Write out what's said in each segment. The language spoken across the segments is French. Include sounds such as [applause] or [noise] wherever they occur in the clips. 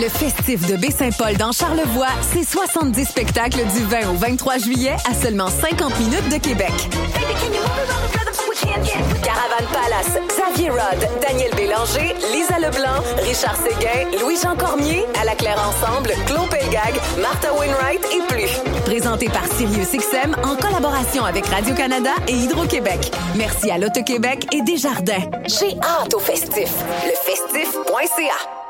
Le festif de Baie-Saint-Paul dans Charlevoix, c'est 70 spectacles du 20 au 23 juillet à seulement 50 minutes de Québec. Caravane Palace, Xavier Rod, Daniel Bélanger, Lisa Leblanc, Richard Séguin, Louis-Jean Cormier, à la Claire Ensemble, Claude Pelgag, Martha Wainwright et plus. Présenté par SiriusXM en collaboration avec Radio-Canada et Hydro-Québec. Merci à l'Auto-Québec et Desjardins. J'ai hâte au festif. Lefestif.ca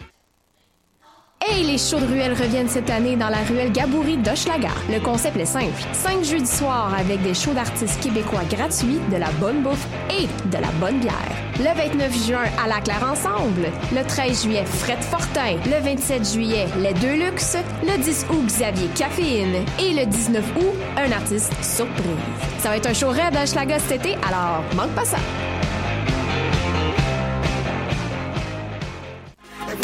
Hey, les shows de ruelle reviennent cette année dans la ruelle Gaboury d'Hochelaga. Le concept est simple. Cinq jeudis soirs avec des shows d'artistes québécois gratuits, de la bonne bouffe et de la bonne bière. Le 29 juin, à la Claire Ensemble. Le 13 juillet, Fred Fortin. Le 27 juillet, Les Deux Luxe. Le 10 août, Xavier Caféine. Et le 19 août, un artiste surprise. Ça va être un show raide à cet été, alors manque pas ça.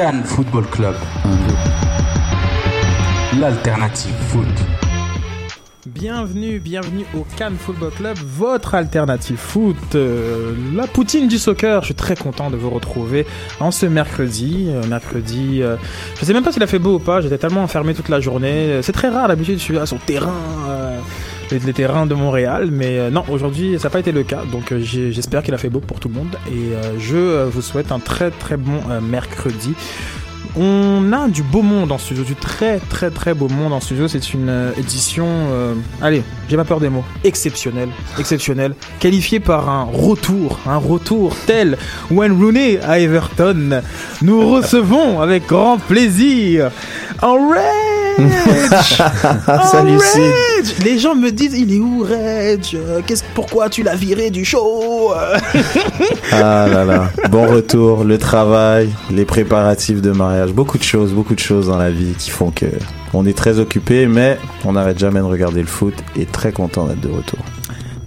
Cannes Football Club. L'alternative foot. Bienvenue, bienvenue au Cannes Football Club, votre alternative foot, euh, la poutine du soccer. Je suis très content de vous retrouver en ce mercredi. euh, mercredi, euh, je sais même pas s'il a fait beau ou pas. J'étais tellement enfermé toute la journée. C'est très rare d'habitude. Je suis sur le terrain, les, terrains de Montréal, mais euh, non, aujourd'hui ça n'a pas été le cas. Donc euh, j'espère qu'il a fait beau pour tout le monde et euh, je vous souhaite un très très bon mercredi. On a du beau monde en studio, du très très très beau monde en studio. C'est une édition, allez, j'ai pas peur des mots, exceptionnelle, exceptionnelle, qualifiée par un retour, un retour tel Wayne Rooney à Everton. Nous recevons avec grand plaisir en Reg. [laughs] Salut. Reg. Les gens me disent, il est où Reg? Qu'est-ce, pourquoi tu l'as viré du show? Ah là là, bon retour, le travail, les préparatifs de mariage, beaucoup de choses, beaucoup de choses dans la vie qui font que on est très occupé, mais on n'arrête jamais de regarder le foot et très content d'être de retour.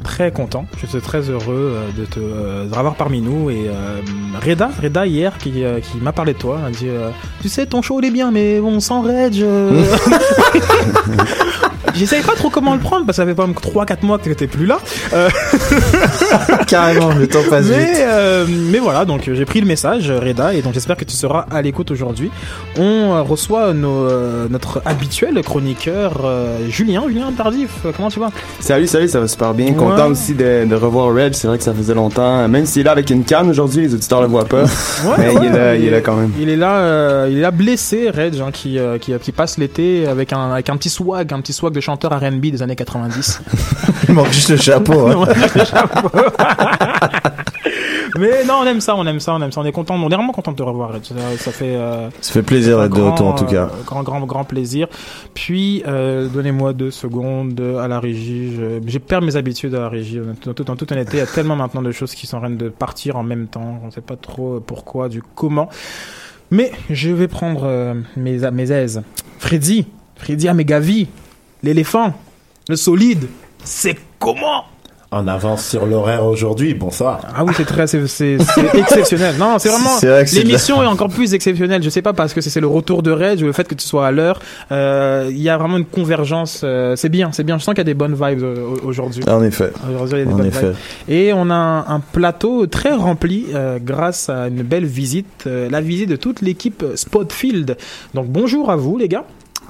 Très content. Je suis très heureux euh, de te euh, de revoir parmi nous. Et euh, Reda, Reda hier, qui, euh, qui m'a parlé de toi, a dit euh, Tu sais, ton show il est bien, mais bon, sans [laughs] [laughs] J'essayais pas trop comment le prendre parce que ça fait pas 3-4 mois que t'étais plus là. Euh, [laughs] Carrément, le temps passe mais, vite. euh, mais voilà, donc euh, j'ai pris le message, Reda, et donc j'espère que tu seras à l'écoute aujourd'hui. On reçoit nos, notre habituel chroniqueur euh, Julien, Julien Tardif. Comment tu vas? Salut, salut, ça va super bien. Ouais. Content aussi de, de revoir Red. C'est vrai que ça faisait longtemps. Même s'il est là avec une canne aujourd'hui, les auditeurs le voient pas. Ouais, mais il ouais, est là, il est là quand même. Il est là, euh, il est là blessé, Reg, hein, qui, euh, qui, qui passe l'été avec un, avec un petit swag, un petit swag de chanteur R&B des années 90. [laughs] Il manque juste le chapeau. hein. Le chapeau. [laughs] Mais non, on aime ça, on aime ça, on aime ça. On est content, on est vraiment content de te revoir. Ça, ça fait, euh, Ça fait plaisir d'être de retour en tout cas. euh, grand, grand, grand plaisir. Puis, euh, donnez-moi deux secondes à la régie. J'ai perdu mes habitudes à la régie. En toute, en toute honnêteté, il y a tellement maintenant de choses qui sont en train de partir en même temps. On ne sait pas trop pourquoi, du comment. Mais je vais prendre euh, mes, mes aises. Freddy, Freddy Amegavi, l'éléphant, le solide, c'est comment? En avance sur l'horaire aujourd'hui, bonsoir. Ah oui, c'est très, c'est, [laughs] exceptionnel. Non, c'est vraiment, l'émission est encore plus exceptionnelle. Je sais pas parce que c'est, le retour de ou le fait que tu sois à l'heure. Euh, il y a vraiment une convergence. euh, c'est bien, c'est bien. Je sens qu'il y a des bonnes vibes euh, au- aujourd'hui. En effet, Aujourd'hui, il y a des en bonnes effet. vibes. Et on a un, un plateau très rempli euh, grâce à une belle visite, la visite de toute l'équipe Spotfield. Donc bonjour à vous les gars.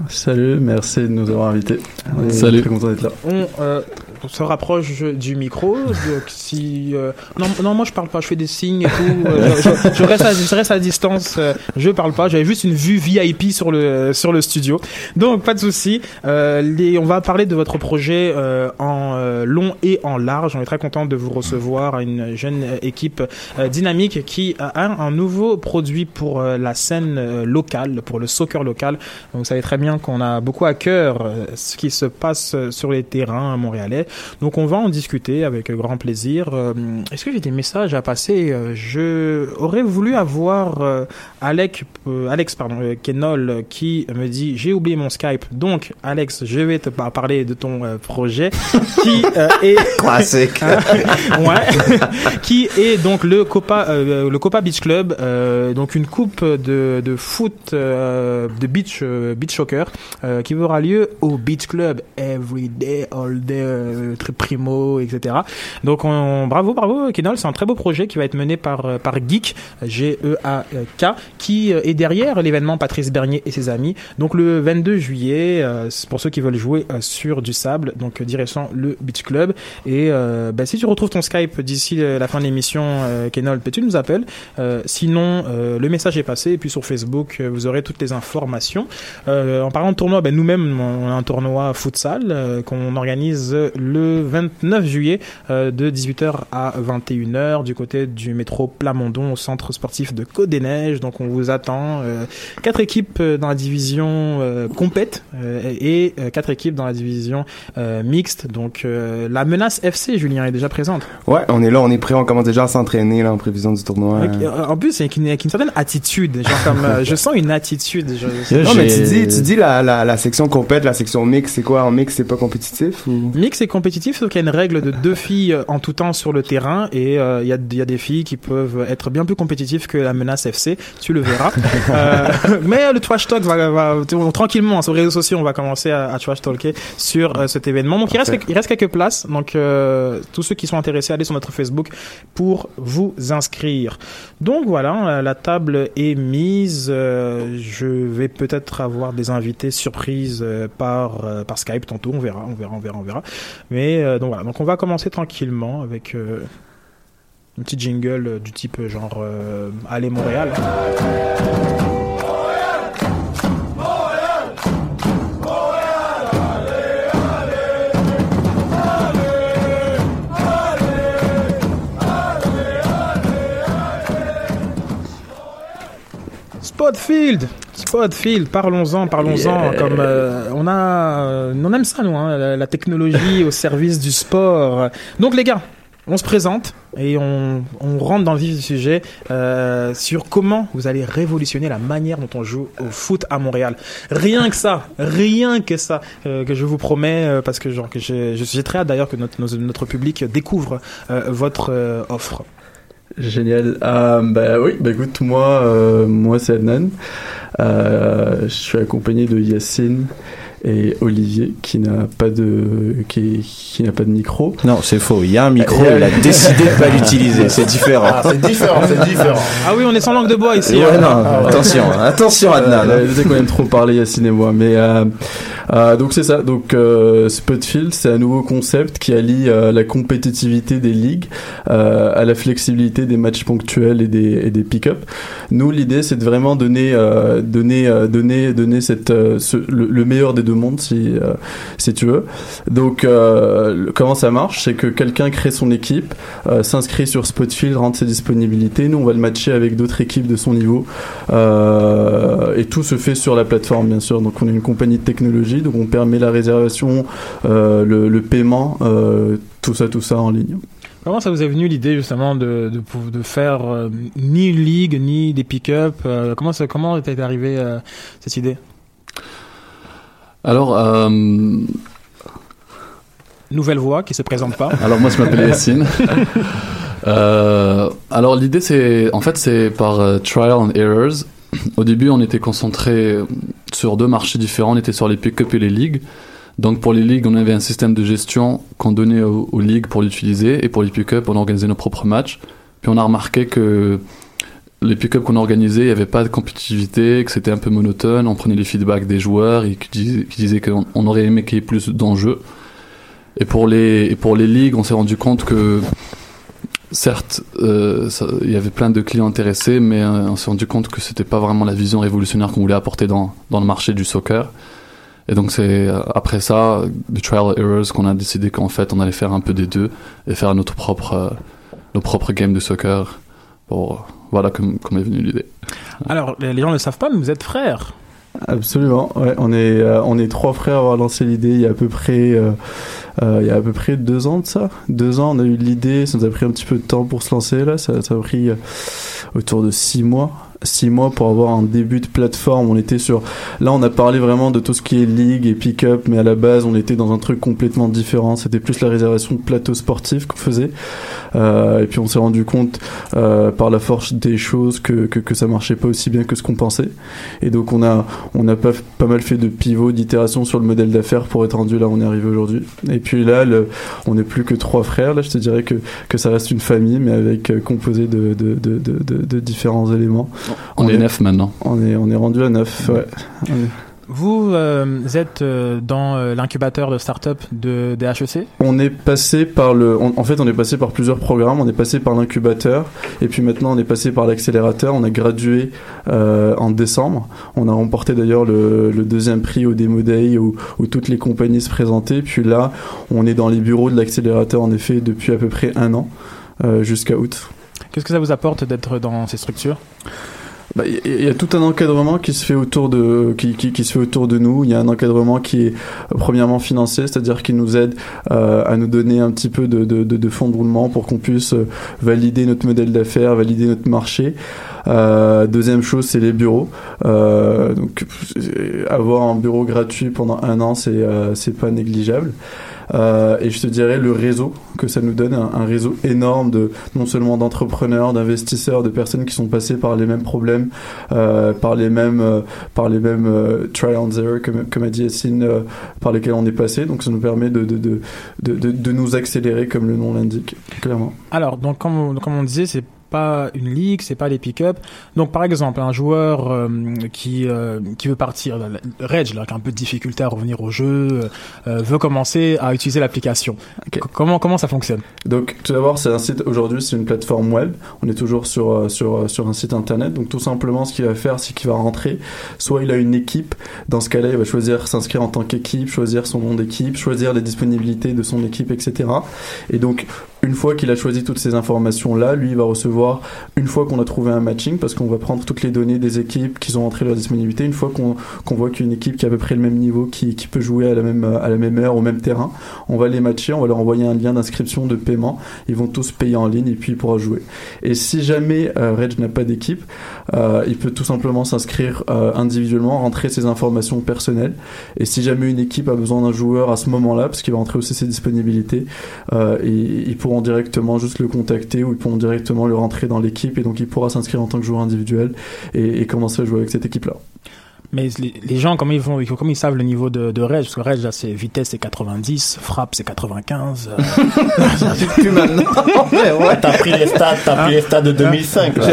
Salut, merci de nous avoir invités. On est Salut. Très content d'être là. On, euh, se rapproche du micro. Donc, si euh, non, non, moi je parle pas, je fais des signes et tout. Euh, je, reste à, je reste à distance. euh, je parle pas. J'avais juste une vue VIP sur le sur le studio. Donc pas de souci. Euh, les, on va parler de votre projet euh, en long et en large. On est très content de vous recevoir une jeune équipe dynamique qui a un, nouveau produit pour la scène locale, pour le soccer local. Donc, vous savez très bien qu'on a beaucoup à cœur ce qui se passe sur les terrains montréalais. Donc on va en discuter avec grand plaisir. Euh, Est-ce que j'ai des messages à passer? Euh, Je aurais voulu avoir euh, Alex, euh, Alex pardon, euh, Kenol qui me dit j'ai oublié mon Skype. Donc Alex, je vais te par- parler de ton euh, projet [laughs] qui euh, est Classique. [laughs] ouais. [laughs] qui est donc le Copa euh, le Copa Beach Club euh, donc une coupe de, de foot euh, de beach euh, beach soccer euh, qui aura lieu au Beach Club every day all day euh, très primo etc donc on, bravo bravo Kenol c'est un très beau projet qui va être mené par euh, Geek G E A K qui euh, est derrière l'événement Patrice Bernier et ses amis donc le 22 juillet pour ceux qui veulent jouer sur du sable donc direction le Beach Club et bah, si tu retrouves ton Skype d'ici la fin de l'émission, Kenol, tu nous appelles. Sinon, le message est passé. Et puis sur Facebook, vous aurez toutes les informations. En parlant de tournoi, ben, nous-mêmes, on a un tournoi futsal qu'on organise le 29 juillet euh, de 18h à 21h du côté du métro Plamondon au centre sportif de Côte des Neiges. Donc on vous attend. Euh, quatre équipes euh, dans la division euh, compète euh, et euh, quatre équipes dans la division euh, mixte. Donc euh, la menace FC, Julien, est déjà présente. Ouais, on est là, on est prêt, on commence déjà à s'entraîner là en prévision du tournoi. En plus, avec une, une certaine attitude. Genre comme, euh, [laughs] je sens une attitude. Je, Non, mais tu dis, tu dis la, la, la section compète, la section mix, c'est quoi? En mix, c'est pas compétitif ou? Mix est compétitif, sauf qu'il y a une règle de deux filles euh, en tout temps sur le terrain et euh, il y, a, y a des filles qui peuvent être bien plus compétitives que la menace FC, tu le verras. [laughs] Euh, mais le trash talk va, va tranquillement sur les réseaux sociaux, on va commencer à, à trash talker sur euh, cet événement. Donc il reste, il reste quelques places, donc euh, tous ceux qui sont intéressés, allez sur notre Facebook pour vous inscrire. Donc voilà, euh, la table est mise. Euh, je vais peut-être avoir des invités surprises euh, par euh, par Skype tantôt. On verra, on verra, on verra, on verra. Mais euh, donc voilà, donc on va commencer tranquillement avec euh, une petite jingle euh, du type euh, genre Allez Montréal. Spotfield, Spotfield, parlons-en, parlons-en. Yeah. Comme euh, on a, euh, on aime ça nous, hein, la, la technologie au service du sport. Donc les gars, on se présente et on, on rentre dans le vif du sujet euh, sur comment vous allez révolutionner la manière dont on joue au foot à Montréal. Rien que ça, rien que ça euh, que je vous promets euh, parce que genre que j'ai très hâte d'ailleurs que notre, notre public découvre votre offre. Génial. Euh, bah oui, bah écoute, moi, euh, moi c'est Adnan. Euh, je suis accompagné de Yacine et Olivier qui n'a pas de qui, qui n'a pas de micro. Non, c'est faux. Il y a un micro, Euh, il a décidé de pas [laughs] l'utiliser. C'est différent. Ah, c'est différent, c'est différent. Ah oui, on est sans langue de bois ici. Ouais, hein. non, attention, attention Adnan. Euh, je sais qu'on aime trop parler Yacine et moi, mais euh, donc c'est ça. Donc euh, Spotfield, c'est un nouveau concept qui allie euh, la compétitivité des ligues à la flexibilité des matchs ponctuels et des, pick-up. Nous, l'idée, c'est de vraiment donner, donner, donner, donner le, le meilleur des deux mondes, si, si tu veux. Donc, comment ça marche? C'est que quelqu'un crée son équipe, s'inscrit sur Spotfield, rentre ses disponibilités. Nous, on va le matcher avec d'autres équipes de son niveau. Et tout se fait sur la plateforme, bien sûr. Donc, on est une compagnie de technologie, donc on permet la réservation, euh, le, le paiement, euh, tout ça, tout ça en ligne. Comment ça vous est venu l'idée justement de, de, faire euh, ni une ligue ni des pick-up euh, Comment ça, comment est arrivé euh, cette idée? Alors, euh, Nouvelle voix qui se présente pas. alors moi je m'appelle. [laughs] Euh, alors l'idée c'est, en fait c'est par euh, trial and errors. Au début on était concentré sur deux marchés différents, on était sur les pick-up et les ligues. Donc pour les ligues on avait un système de gestion qu'on donnait aux, aux ligues pour l'utiliser et pour les pick-up on organisait nos propres matchs. Puis on a remarqué que les pick-up qu'on organisait, il n'y avait pas de compétitivité, que c'était un peu monotone. On prenait les feedbacks des joueurs et qui disaient, qu'on on aurait aimé qu'il y ait plus d'enjeux. Et pour les, et pour les ligues, on s'est rendu compte que certes, euh, il y avait plein de clients intéressés, mais euh, on s'est rendu compte que c'était pas vraiment la vision révolutionnaire qu'on voulait apporter dans, dans le marché du soccer. Et donc c'est euh, après ça, du trial errors, qu'on a décidé qu'en fait on allait faire un peu des deux et faire notre propre, euh, nos propres games de soccer. Voilà comme, comme est venue l'idée. Alors, les gens ne le savent pas, mais vous êtes frères. Absolument, ouais, on est euh, on est trois frères à avoir lancé l'idée il y a à peu près euh, euh, il y a à peu près deux ans de ça. Deux ans, on a eu l'idée, ça nous a pris un petit peu de temps pour se lancer là, ça, ça a pris euh, autour de six mois. Six mois pour avoir un début de plateforme. On était sur. Là, on a parlé vraiment de tout ce qui est ligue et pick-up, mais à la base, on était dans un truc complètement différent. C'était plus la réservation de plateaux sportifs qu'on faisait. Euh, et puis, on s'est rendu compte euh, par la force des choses que, que, que ça marchait pas aussi bien que ce qu'on pensait. Et donc, on a, on a pas, pas mal fait de pivots, d'itérations sur le modèle d'affaires pour être rendu là où on est arrivé aujourd'hui. Et puis là, le, on n'est plus que trois frères. Là, je te dirais que, que ça reste une famille, mais avec euh, composé de, de, de, de, de- de différents éléments. On est neuf maintenant. On est, on est rendu à neuf, ouais. On est- Vous euh, êtes euh, dans euh, l'incubateur de start-up de, des HEC On est passé par le, on- en fait, on est passé par plusieurs programmes. On est passé par l'incubateur, et puis maintenant on est passé par l'accélérateur. On a gradué euh, en décembre. On a remporté d'ailleurs le, le deuxième prix au Demo Day où, où toutes les compagnies se présentaient. Puis là, on est dans les bureaux de l'accélérateur en effet depuis à peu près un an euh, jusqu'à août. Qu'est-ce que ça vous apporte d'être dans ces structures? Il il y a tout un encadrement qui se fait autour de qui, qui, qui se fait autour de nous. Il y a un encadrement qui est euh, premièrement financier, c'est-à-dire qui nous aide euh, à nous donner un petit peu de, de, de, fonds de roulement pour qu'on puisse euh, valider notre modèle d'affaires, valider notre marché. Euh, deuxième chose, c'est les bureaux. Euh, donc avoir un bureau gratuit pendant un an, c'est euh, c'est pas négligeable. Euh, et je te dirais le réseau que ça nous donne, un, réseau énorme de non seulement d'entrepreneurs, d'investisseurs, de personnes qui sont passées par les mêmes problèmes, euh, par les mêmes, euh, par les mêmes euh, trial and error, comme, a dit Yassine, par lesquels on est passé. Donc ça nous permet de, de, de, de, de, nous accélérer, comme le nom l'indique, clairement. Alors, donc, comme, comme on disait, c'est pas une ligue, c'est pas les pick-up. Donc, par exemple, un joueur euh, qui euh, qui veut partir, Reg, là, qui a un peu de difficulté à revenir au jeu, euh, veut commencer à utiliser l'application. Comment comment ça fonctionne? Donc, tout d'abord, c'est un site, aujourd'hui, c'est une plateforme web. On est toujours sur, sur, sur un site internet. Donc, tout simplement, ce qu'il va faire, c'est qu'il va rentrer. Soit il a une équipe. Dans ce cas-là, il va choisir s'inscrire en tant qu'équipe, choisir son nom d'équipe, choisir les disponibilités de son équipe, etc. Et donc, une fois qu'il a choisi toutes ces informations-là, lui, il va recevoir, une fois qu'on a trouvé un matching, parce qu'on va prendre toutes les données des équipes qui ont entré leur disponibilité, une fois qu'on qu'on voit qu'une équipe qui a à peu près le même niveau, qui, qui peut jouer à la, même, à la même heure, au même terrain, on va les matcher, on va leur envoyer un lien d'inscription de paiement, ils vont tous payer en ligne et puis il pourra jouer. Et si jamais euh, Reg n'a pas d'équipe, euh, il peut tout simplement s'inscrire euh, individuellement, rentrer ses informations personnelles. Et si jamais une équipe a besoin d'un joueur à ce moment-là, parce qu'il va rentrer aussi ses disponibilités, euh, et, ils pourront directement juste le contacter ou ils pourront directement le rentrer dans l'équipe et donc il pourra s'inscrire en tant que joueur individuel et, commencer à jouer avec cette équipe-là. Mais les, les gens, comment ils vont, comment ils savent le niveau de, de Reg Parce que Reg, là, c'est vitesse, c'est 90, frappe, c'est 95. euh, [laughs] Plus maintenant. [laughs] T'as pris les stats, t'as pris les stats de 2005. là.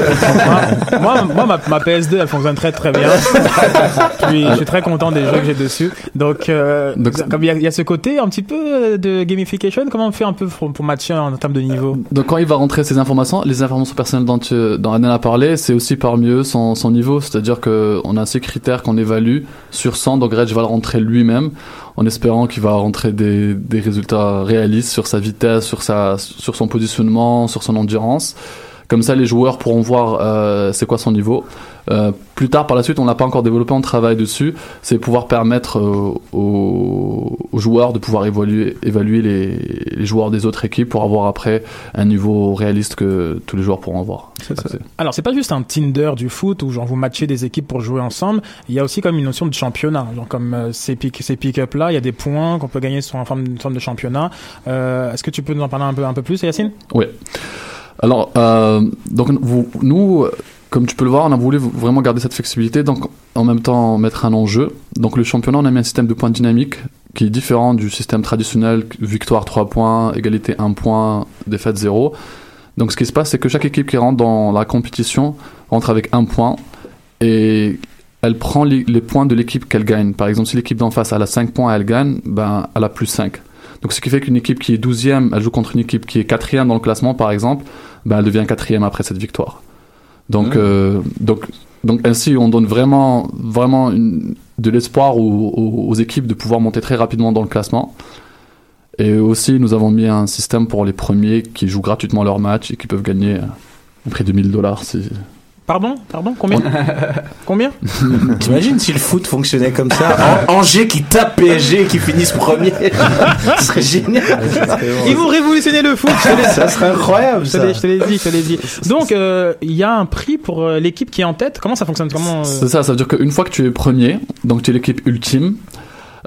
moi, moi ma, ma PS2, elle fonctionne très très bien. [laughs] Puis je suis très content des jeux que j'ai dessus. Donc, euh, comme il y, a- il y a ce côté un petit peu euh, de gamification, comment on fait un peu pour, pour matcher en termes de niveau? Donc quand il va rentrer ses informations, les informations personnelles dont, tu, dont Adnan a parlé, c'est aussi parmi eux son, son niveau. C'est-à-dire qu'on a ces critères qu'on évalue sur 100, donc Reg va le rentrer lui-même en espérant qu'il va rentrer des, des résultats réalistes sur sa vitesse, sur, sa, sur son positionnement, sur son endurance. Comme ça, les joueurs pourront voir euh, c'est quoi son niveau. Euh, plus tard, par la suite, on l'a pas encore développé, on travaille dessus. C'est pouvoir permettre euh, aux, aux joueurs de pouvoir évaluer, évaluer les, les joueurs des autres équipes pour avoir après un niveau réaliste que tous les joueurs pourront avoir. Alors, c'est pas juste un Tinder du foot où genre vous matchez des équipes pour jouer ensemble. Il y a aussi comme une notion de championnat. Genre comme euh, ces pick ces pick-up là, il y a des points qu'on peut gagner sur une forme, une forme de championnat. Euh, Est-ce que tu peux nous en parler un peu un peu plus, Yacine? Oui. Alors, euh, donc vous, nous, comme tu peux le voir, on a voulu vraiment garder cette flexibilité, donc en même temps mettre un enjeu. Donc le championnat, on a mis un système de points dynamiques qui est différent du système traditionnel, victoire 3 points, égalité 1 point, défaite 0. Donc ce qui se passe, c'est que chaque équipe qui rentre dans la compétition rentre avec un point et elle prend les, les points de l'équipe qu'elle gagne. Par exemple, si l'équipe d'en face elle a 5 points et elle gagne, ben, elle a plus 5. Donc ce qui fait qu'une équipe qui est 12e, elle joue contre une équipe qui est 4e dans le classement par exemple, ben, elle devient 4e après cette victoire. Donc, Mmh. euh, donc, donc ainsi on donne vraiment, vraiment une- de l'espoir aux, aux- aux équipes de pouvoir monter très rapidement dans le classement. Et aussi nous avons mis un système pour les premiers qui jouent gratuitement leur match et qui peuvent gagner euh, près de 1000 dollars Pardon Pardon Combien [laughs] Combien T'imagines si le foot fonctionnait comme ça An- [laughs] Angers qui tape PSG et qui finissent premier. [laughs] Ce serait génial. Ils vont révolutionner le foot. Ça serait incroyable, Je te ça. l'ai- je te l'ai dit, je te l'ai dit. Donc, euh, il y a un prix pour euh, l'équipe qui est en tête. Comment ça fonctionne? Comment euh, C'est ça, ça veut dire qu'une fois que tu es premier, donc tu es l'équipe ultime,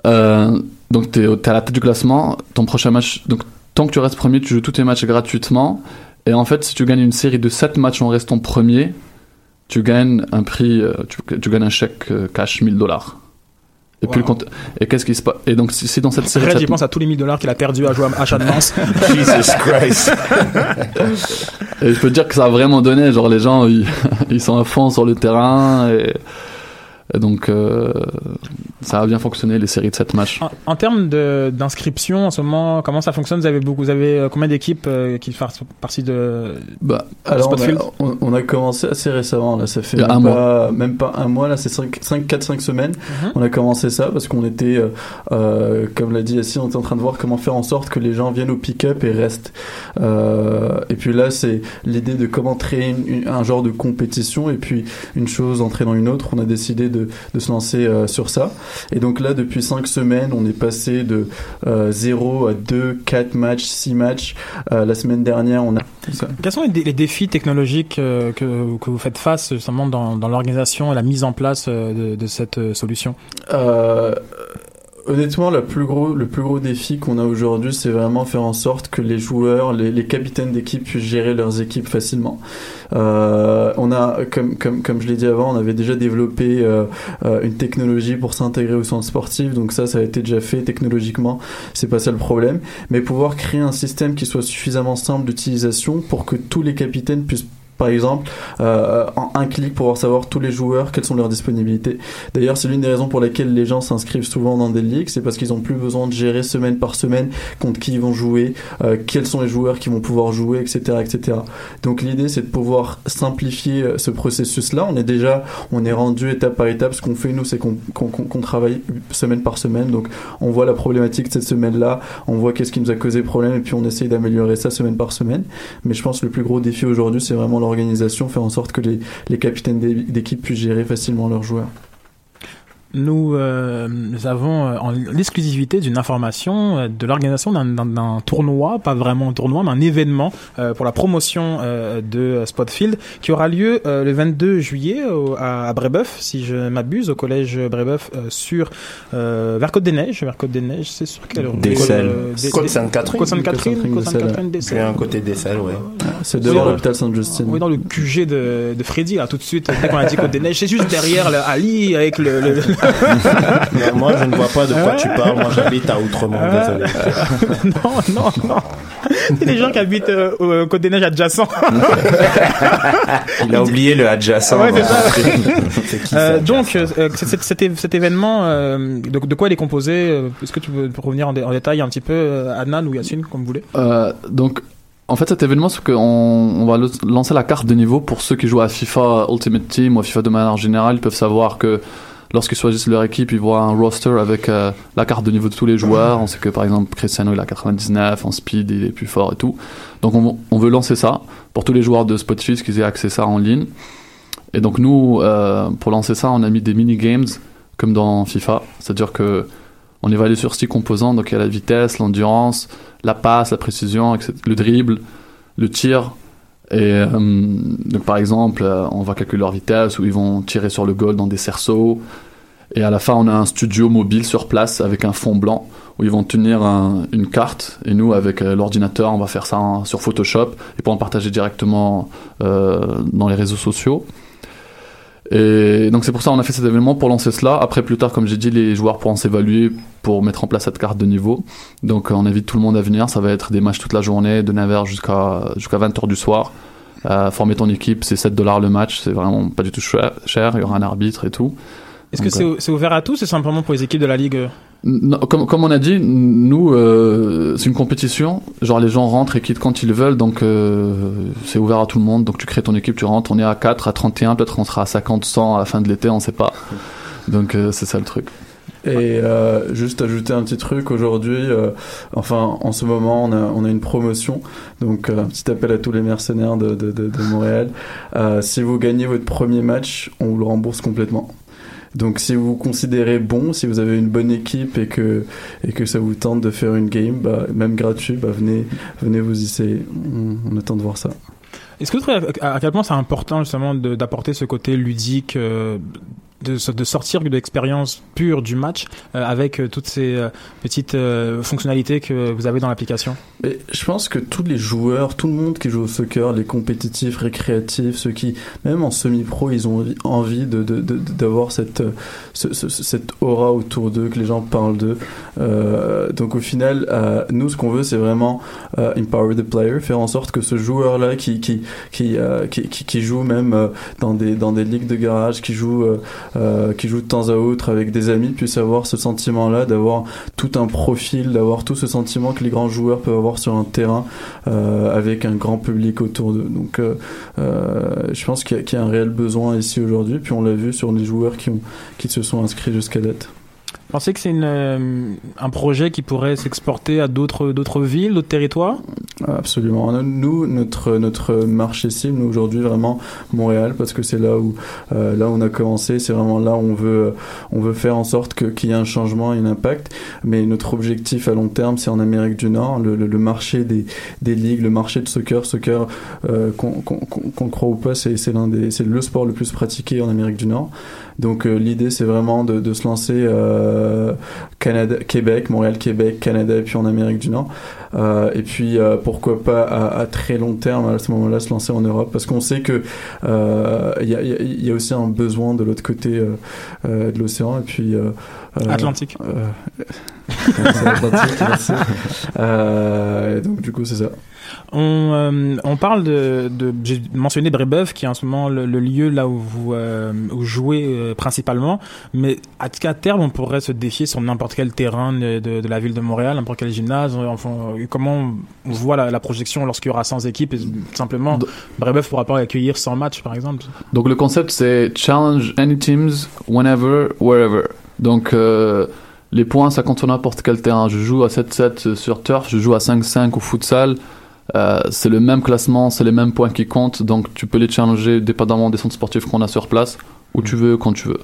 euh, donc tu es, à la tête du classement, ton prochain match, donc tant que tu restes premier, tu joues tous tes matchs gratuitement. Et en fait, si tu gagnes une série de 7 matchs en restant premier, tu gagnes un prix, euh, tu, tu gagnes un chèque euh, cash 1000 dollars. Et puis le compte, et qu'est-ce qui se passe Et donc si, si dans cette série, Red, j'y pense à tous les 1000 dollars qu'il a perdu à jouer à Achat de Lens. [laughs] Jesus Christ. Et je peux te dire que ça a vraiment donné, genre les gens ils, [laughs] ils sont à fond sur le terrain et donc euh, ça a bien fonctionné les séries de 7 matchs. En, en termes d'inscription, en ce moment, comment ça fonctionne? Vous avez beaucoup, vous avez euh, combien d'équipes euh, qui font partie de Bah, de alors on Spotfield a, on, on a commencé assez récemment, là, ça fait même, un pas, même pas un mois, là, c'est 5, 5, 4, 5 semaines. Mhm. On a commencé ça parce qu'on était, euh, euh, comme l'a dit Yassi, on était en train de voir comment faire en sorte que les gens viennent au pick-up et restent. Euh, et puis là, c'est l'idée de comment créer une- une- un genre de compétition et puis une chose entraînant une autre. On a décidé de, de se lancer euh, sur ça. Et donc là, depuis 5 semaines, on est passé de euh, 0 à 2, 4 matchs, 6 matchs. Euh, la semaine dernière, on a... Quels sont les, dé- les défis technologiques euh, que, que vous faites face justement dans, dans l'organisation et la mise en place euh, de, de cette euh, solution? Euh, honnêtement, le plus gros, le plus gros défi qu'on a aujourd'hui, c'est vraiment faire en sorte que les joueurs, les, capitaines d'équipe puissent gérer leurs équipes facilement. Euh, on a, comme, comme, comme je l'ai dit avant, on avait déjà développé euh, euh, une technologie pour s'intégrer au centre sportif, donc ça, ça a été déjà fait technologiquement, c'est pas ça le problème. Mais pouvoir créer un système qui soit suffisamment simple d'utilisation pour que tous les capitaines puissent par exemple, euh, en un clic pouvoir savoir tous les joueurs, quelles sont leurs disponibilités. D'ailleurs, c'est l'une des raisons pour lesquelles les gens s'inscrivent souvent dans des ligues, c'est parce qu'ils ont plus besoin de gérer semaine par semaine contre qui ils vont jouer, euh, quels sont les joueurs qui vont pouvoir jouer, etc., etc. Donc l'idée, c'est de pouvoir simplifier euh, ce processus-là. On est déjà, on est rendu étape par étape. Ce qu'on fait nous, c'est qu'on travaille semaine par semaine. Donc on voit la problématique de cette semaine-là, on voit qu'est-ce qui nous a causé problème, et puis on essaye d'améliorer ça semaine par semaine. Mais je pense que le plus gros défi aujourd'hui, c'est vraiment l'organisation, faire en sorte que les, capitaines d'é- d'équipe puissent gérer facilement leurs joueurs. Nous, euh, nous avons euh, en l'exclusivité d'une information euh, de l'organisation d'un- d'un d'un tournoi, pas vraiment un tournoi, mais un événement euh, pour la promotion euh, de Spotfield qui aura lieu euh, le 22 juillet au- à, à Brébeuf, si je m'abuse, au collège Brébeuf euh, sur euh, vers Côte des Neiges, vers Côte des Neiges, c'est sur quelle rue Côte des- Sainte-Catherine. Côte Sainte-Catherine, Côte Sainte-Catherine, Sainte-Catherine, C'est un côté des salles, ouais. C'est Oui, devant l'hôpital Sainte-Justine. Oui, dans le QG de, de Freddy, là, tout de suite, dès qu'on a dit Côte des Neiges, c'est juste derrière le Ali avec le. Non, [laughs] moi, je ne vois pas de quoi tu parles. Moi, j'habite à Outremont, Ah. désolé. [laughs] non, non, non. C'est des gens qui habitent euh, au Côte des Neiges adjacent. [laughs] Il a oublié le adjacent. Ouais, c'est ça. Euh, donc, euh, c'est- c'est- cet, événement, euh, de, de quoi il est composé euh, Est-ce que tu peux revenir en, dé- en détail un petit peu, Adnan ou Yacine, comme vous voulez? Euh, donc, en fait, cet événement, c'est qu'on on va lancer la carte de niveau pour ceux qui jouent à FIFA Ultimate Team ou à FIFA de manière générale. Ils peuvent savoir que lorsqu'ils choisissent leur équipe, ils voient un roster avec euh, la carte de niveau de tous les joueurs. On sait que par exemple, Cristiano il a 99 en speed, il est plus fort et tout. Donc, on, veut lancer ça pour tous les joueurs de Spotfish qu'ils aient accès à ça en ligne. Et donc, nous, euh, pour lancer ça, on a mis des mini-games comme dans FIFA. C'est-à-dire que on évalue sur six composants. Donc, il y a la vitesse, l'endurance, la passe, la précision, le dribble, le tir. Et euh, donc, par exemple, euh, on va calculer leur vitesse ou ils vont tirer sur le goal dans des cerceaux. Et à la fin, on a un studio mobile sur place avec un fond blanc où ils vont tenir un- une carte. Et nous, avec euh, l'ordinateur, on va faire ça en- sur Photoshop et pour en partager directement dans les réseaux sociaux. Et donc c'est pour ça qu'on a fait cet événement pour lancer cela. Après plus tard, comme j'ai dit, les joueurs pourront s'évaluer pour mettre en place cette carte de niveau. Donc euh, on invite tout le monde à venir. Ça va être des matchs toute la journée, de 9h jusqu'à jusqu'à 20h du soir. Euh, former ton équipe, c'est 7 dollars le match. C'est vraiment pas du tout cher. Il y aura un arbitre et tout. Est-ce que c'est euh, ouvert à tous C'est simplement pour les équipes de la ligue Non, comme, comme on a dit, nous, euh, c'est une compétition. Genre, les gens rentrent et quittent quand ils veulent, donc euh, c'est ouvert à tout le monde. Donc, tu crées ton équipe, tu rentres. On est à 4, à 31, peut-être on sera à 50, 100 à la fin de l'été, on sait pas. Donc, euh, c'est ça le truc. Et euh, juste ajouter un petit truc aujourd'hui, euh, enfin en ce moment on a, on a une promotion, donc euh, un petit appel à tous les mercenaires de, de, de, de Montréal. Euh, si vous gagnez votre premier match, on vous le rembourse complètement. Donc si vous vous considérez bon, si vous avez une bonne équipe et que, et que ça vous tente de faire une game, bah, même gratuit, bah, venez, venez vous essayer. On, attend de voir ça. Est-ce que vous trouvez à, à quel point c'est important justement d'apporter ce côté ludique euh, de, sortir de l'expérience pure du match euh, avec euh, toutes ces euh, petites fonctionnalités que vous avez dans l'application je pense que tous les joueurs, tout le monde qui joue au soccer, les compétitifs, récréatifs, ceux qui, même en semi-pro, ils ont envie, d'avoir cette, ce- ce- cette aura autour d'eux, que les gens parlent d'eux. Donc au final, nous, ce qu'on veut, c'est vraiment empower the player, faire en sorte que ce joueur-là qui, joue même dans des ligues de garage, qui joue, euh, qui joue de temps à autre avec des amis, puisse avoir ce sentiment-là, d'avoir tout un profil, d'avoir tout ce sentiment que les grands joueurs peuvent avoir sur un terrain euh, avec un grand public autour d'eux. Donc euh, je pense qu'il y, a- un réel besoin ici aujourd'hui, puis on l'a vu sur les joueurs qui, qui se sont inscrits jusqu'à date. Pensez que c'est euh, un projet qui pourrait s'exporter à d'autres villes, d'autres territoires? Absolument. Nous, notre marché cible, nous aujourd'hui vraiment Montréal, parce que c'est là où euh, là où on a commencé, c'est vraiment là où on veut on veut faire en sorte que qu'il y ait un changement et un impact. Mais notre objectif à long terme, c'est en Amérique du Nord, le, marché des ligues, le marché de soccer, soccer euh, qu'on qu'on croit ou pas, c'est le sport le plus pratiqué en Amérique du Nord. Donc euh, l'idée c'est vraiment de, de se lancer euh, Canada, Québec, Montréal, Québec, Canada et puis en Amérique du Nord. Euh, et puis pourquoi pas à, à très long terme à ce moment-là se lancer en Europe parce qu'on sait que il y, a, y a- aussi un besoin de l'autre côté de l'océan et puis Atlantique. euh, [laughs] c'est Atlantique, merci. Euh, donc du coup c'est ça. On, euh, on parle de, de j'ai mentionné Brébeuf qui est en ce moment le, le lieu là où vous euh, où jouez euh, principalement, mais à, à terme on pourrait se défier sur n'importe quel terrain de, de, de la ville de Montréal, n'importe quel gymnase. Enfin, euh, comment on voit la, la projection lorsqu'il y aura 100 équipes et Simplement, Brébeuf pourra pas accueillir 100 matchs par exemple. Donc le concept c'est challenge any teams whenever, wherever. Donc euh, les points ça compte sur n'importe quel terrain. Je joue à 7-7 sur turf, je joue à 5-5 au futsal. Euh, c'est le même classement, c'est les mêmes points qui comptent, donc tu peux les challenger dépendamment des centres sportifs qu'on a sur place, où tu veux, quand tu veux.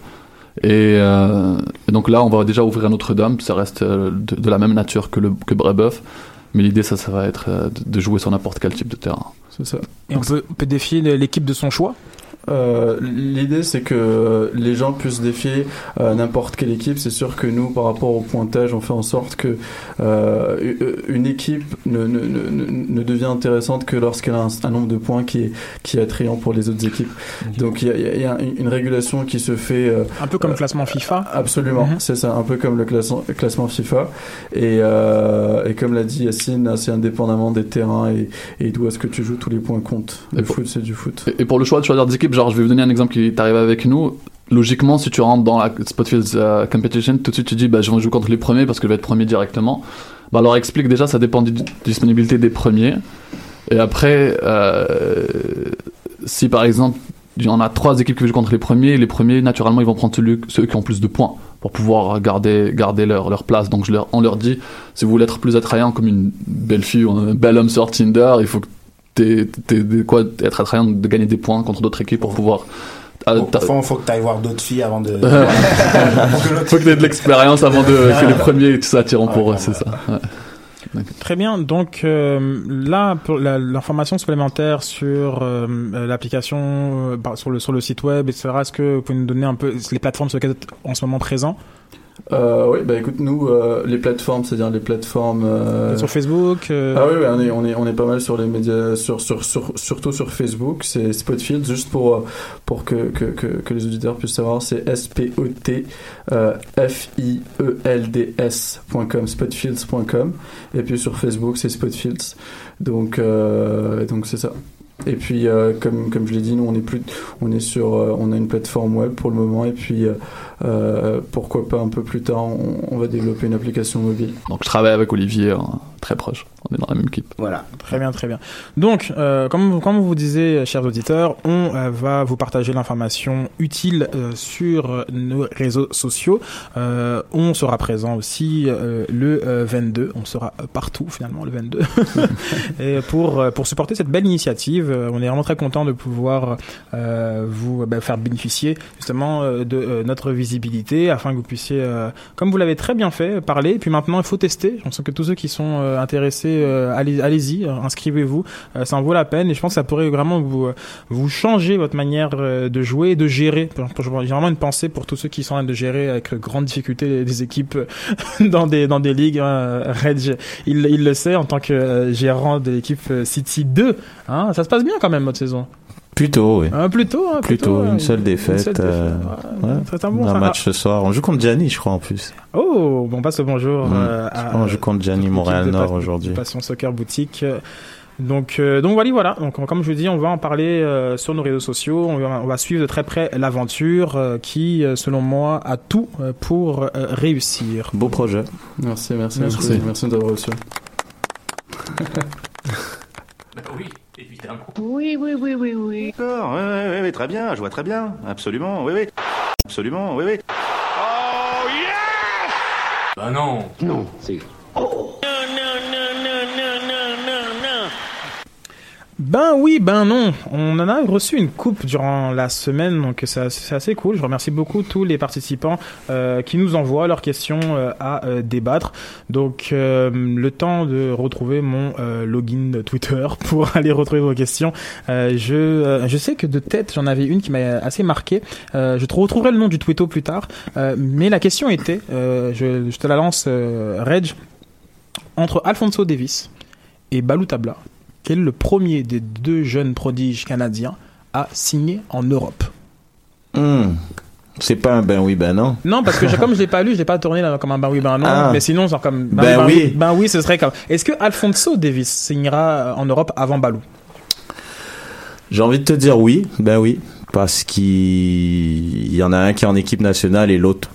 Et, euh, et donc là, on va déjà ouvrir à Notre-Dame, ça reste euh, de, de la même nature que, le, que Brébeuf, mais l'idée, ça, ça va être euh, de, de jouer sur n'importe quel type de terrain. C'est ça. Et on peut, on peut défier l'équipe de son choix? Euh, L'idée, c'est que les gens puissent défier euh, n'importe quelle équipe. C'est sûr que nous, par rapport au pointage, on fait en sorte que euh, une équipe ne, ne, ne, ne devient intéressante que lorsqu'elle a un, un, nombre de points qui est, qui est attrayant pour les autres équipes. Donc il y a, y a, une régulation qui se fait... Euh, un peu comme le classement FIFA Absolument, mm -hmm. c'est ça, un peu comme le classement, classement FIFA. Et, euh, et comme l'a dit Yacine, c'est indépendamment des terrains et, et d'où est-ce que tu joues, tous les points comptent. Le pour, foot, c'est du foot. Et, et pour le choix de choisir des équipes, genre je vais vous donner un exemple qui est arrivé avec nous. Logiquement, si tu rentres dans la Spotfields uh, Competition, tout de suite tu dis bah, je vais jouer contre les premiers parce que je vais être premier directement. Bah, alors explique déjà, ça dépend de la disponibilité des premiers. Et après, euh, si par exemple il y en a trois équipes qui jouent contre les premiers, les premiers naturellement ils vont prendre ceux qui ont plus de points pour pouvoir garder, leur place. Donc je leur, on leur dit si vous voulez être plus attrayant comme une belle fille ou un bel homme sur Tinder, il faut que t'es, t'es, t'es, quoi, être attrayant de gagner des points contre d'autres équipes pour pouvoir Au fond, faut que tu ailles voir d'autres filles avant de. [laughs] faut que tu aies de l'expérience avant de, que les premiers et tout ça attirent pour eux, c'est ça. Ouais. Très bien. Donc euh, là, pour la, l'information supplémentaire sur euh, l'application, euh, sur le sur le site web, etc. Est-ce que vous pouvez nous donner un peu les plateformes sur lesquelles vous êtes en ce moment présent? Euh, oui, bah écoute, nous, euh, les plateformes, c'est-à-dire les plateformes. Euh... Sur Facebook euh... Ah oui, oui, on est, on, est, on est pas mal sur les médias, sur, sur, sur, surtout sur Facebook, c'est Spotfield, juste pour, pour que, que, que, que les auditeurs puissent savoir, c'est S-P-O-T-F-I-E-L-D-S.com, spotfields.com, et puis sur Facebook, c'est Spotfields. Donc, donc c'est ça. Et puis, euh, comme, comme je l'ai dit, nous, on est, plus, on est sur, euh, on a une plateforme web pour le moment, et puis euh, pourquoi pas un peu plus tard, on, on va développer une application mobile. Donc je travaille avec Olivier, hein, très proche. On est dans la même équipe. Voilà. Très bien, très bien. Donc, euh, comme, comme vous disiez, chers auditeurs, on euh, va vous partager l'information utile euh, sur nos réseaux sociaux. Euh, on sera présent aussi euh, le euh, 22. On sera partout finalement le 22. [laughs] Et pour pour supporter cette belle initiative, euh, on est vraiment très content de pouvoir euh, vous bah, faire bénéficier justement euh, de euh, notre visibilité afin que vous puissiez, euh, comme vous l'avez très bien fait, parler. Et puis maintenant, il faut tester. Je pense que tous ceux qui sont euh, intéressés, euh, allez- allez-y, euh, inscrivez-vous. Euh, ça en vaut la peine. Et je pense que ça pourrait vraiment vous euh, changer votre manière euh, de jouer et de gérer. J'ai vraiment une pensée pour tous ceux qui sont en train de gérer avec grande difficulté des équipes euh, [laughs] dans des dans des ligues. hein. Il, le sait en tant que euh, gérant de l'équipe euh, City 2. Hein, ça se passe bien quand même votre saison. Plutôt, oui. Ah, plutôt, hein, Plutôt, plutôt, une seule défaite. seule défaite. euh, ouais. Très un bon, un ça. match ce soir. On joue contre Gianni, je crois, en plus. Oh, bon, on passe le bonjour Mm. euh, à qu'on joue contre Gianni l'équipe Montréal de Nord Pa- aujourd'hui. Passion Soccer Boutique. Donc, euh, donc voilà, voilà. Donc, comme je vous dis, on va en parler euh, sur nos réseaux sociaux. On va, on va suivre de très près l'aventure euh, qui, selon moi, a tout euh, pour euh, réussir. Beau projet. Merci, merci, Merci. merci, merci d'avoir reçu. Oui, Oui, oui, oui, oui, oui. D'accord, oui, oui, oui, oui, très bien, je vois très bien. Absolument, oui, oui. Absolument, oui, oui. Bah non. Non, c'est. Ben oui, ben non. On en a reçu une coupe durant la semaine, donc c'est assez cool. Je remercie beaucoup tous les participants euh, qui nous envoient leurs questions euh, à euh, débattre. Donc le temps de retrouver mon login Twitter [laughs] pour aller retrouver vos questions. Je, je sais que de tête, j'en avais une qui m'a assez marqué. Je te retrouverai le nom du Twitto plus tard. Mais la question était, je, je te la lance, Reg, entre Alfonso Davis et Balou Tabla, quel est le premier des deux jeunes prodiges canadiens à signer en Europe Hmm. C'est pas un ben oui, ben non. Non, parce que [laughs] comme je l'ai pas lu, je l'ai pas tourné là, comme un ben oui, ben non. Ah. Mais sinon, genre comme Ben oui. Ben oui, ce serait comme. Est-ce que Alfonso Davis signera en Europe avant Balou? J'ai envie de te dire oui, ben oui, parce qu'il il y en a un qui est en équipe nationale et l'autre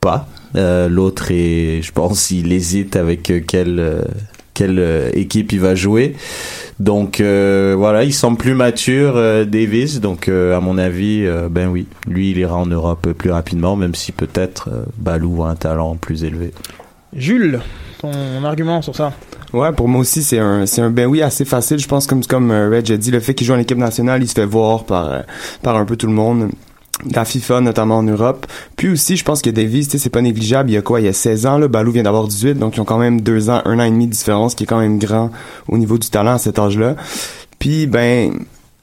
pas. Euh, l'autre est, je pense, il hésite avec euh, euh, quelle euh, équipe il va jouer. Donc euh, voilà, il semble plus mature, euh, Davis. Donc euh, à mon avis, euh, ben oui, lui il ira en Europe plus rapidement, même si peut-être euh, Balou a un talent plus élevé. Jules, ton argument sur ça? Ouais, pour moi aussi, c'est un, c'est un ben oui assez facile. Je pense comme comme Reg a dit, le fait qu'il joue en équipe nationale, il se fait voir par par un peu tout le monde. La FIFA, notamment en Europe. Puis aussi, je pense que Davis, tu sais, c'est pas négligeable. Il y a quoi? Il y a 16 ans, là. Balou vient d'avoir 18, donc ils ont quand même deux ans, un an et demi de différence, qui est quand même grand au niveau du talent à cet âge-là. Puis, ben,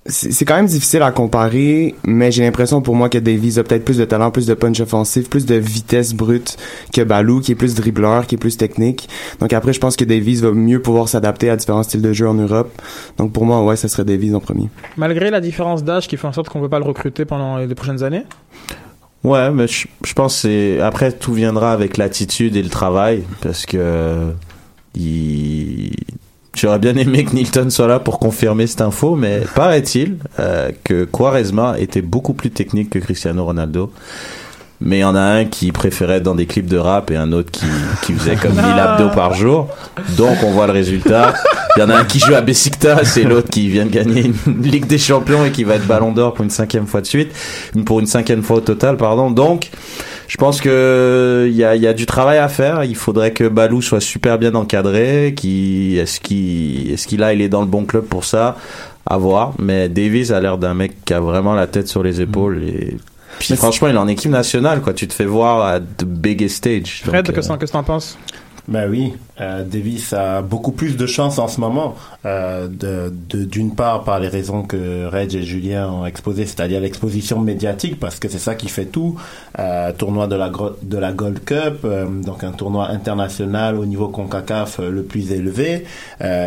c'est quand même difficile à comparer, mais j'ai l'impression pour moi que Davies a peut-être plus de talent, plus de punch offensif, plus de vitesse brute que Balou, qui est plus dribbleur, qui est plus technique. Donc après, je pense que Davies va mieux pouvoir s'adapter à différents styles de jeu en Europe. Donc pour moi, ouais, ça serait Davies en premier. Malgré la différence d'âge qui fait en sorte qu'on ne peut pas le recruter pendant les prochaines années? Ouais, mais je, je pense que c'est après tout viendra avec l'attitude et le travail parce que il j'aurais bien aimé que Nilton soit là pour confirmer cette info, mais paraît-il euh, que Quaresma était beaucoup plus technique que Cristiano Ronaldo. Mais il y en a un qui préférait être dans des clips de rap et un autre qui, qui faisait comme [laughs] 1000 abdos par jour. Donc on voit le résultat. Il y en a un qui joue à Besiktas et l'autre qui vient de gagner une Ligue des Champions et qui va être Ballon d'Or pour une cinquième fois de suite. Pour une cinquième fois au total, pardon. Donc je pense que il y a, il y a du travail à faire. Il faudrait que Balou soit super bien encadré. Qui est-ce qu'il est-ce qu'il a il est dans le bon club pour ça? À voir. Mais Davis a l'air d'un mec qui a vraiment la tête sur les épaules et puis franchement, il est en équipe nationale, quoi. Tu te fais voir à the biggest stage. Fred, Donc, qu'est-ce euh, que tu en penses? Ben oui, euh, Davis a beaucoup plus de chance en ce moment, euh, de- de- d'une part par les raisons que Reg et Julien ont exposées, c'est-à-dire l'exposition médiatique, parce que c'est ça qui fait tout. Euh, tournoi de la, de la Gold Cup, euh, donc un tournoi international au niveau CONCACAF euh, le plus élevé.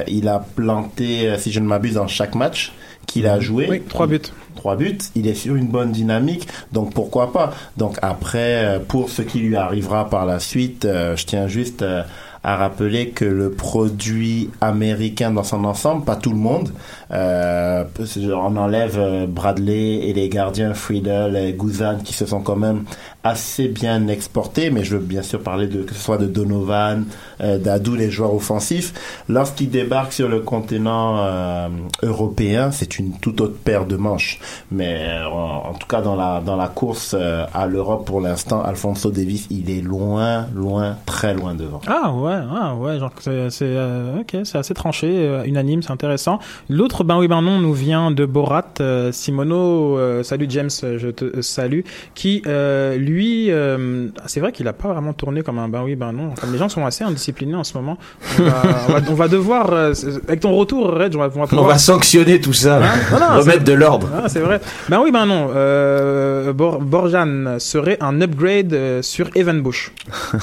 Il a planté, si je ne m'abuse, dans chaque match qu'il a joué. Oui, trois buts. Trois buts. Il est sur une bonne dynamique, donc pourquoi pas. Donc après, euh, pour ce qui lui arrivera par la suite, euh, je tiens juste euh, à rappeler que le produit américain dans son ensemble, pas tout le monde, euh, on enlève Bradley et les gardiens Friedel et Guzan qui se sont quand même assez bien exportés, mais je veux bien sûr parler de que ce soit de Donovan, euh, d'Adou, les joueurs offensifs. Lorsqu'ils débarquent sur le continent euh, européen, c'est une toute autre paire de manches. Mais euh, en, tout cas dans la dans la course euh, à l'Europe pour l'instant, Alfonso Davis, il est loin, loin, très loin devant. Ah ouais, ah ouais, genre c'est euh, ok, c'est assez tranché, unanime, c'est intéressant. L'autre ben oui ben non nous vient de Borat Simono. salut James, je te salue. Qui euh, lui, euh, c'est vrai qu'il a pas vraiment tourné comme un ben oui ben non. Comme les gens sont assez indisciplinés en ce moment. On va, on va, on va devoir euh, avec ton retour, Reg, on va, va On pouvoir- va sanctionner tout ça, Hein [laughs] Non, non, remettre de l'ordre. Ah, c'est vrai. Ben oui, ben non. Euh, Bor- Borjan serait un upgrade sur Evan Bush. [laughs]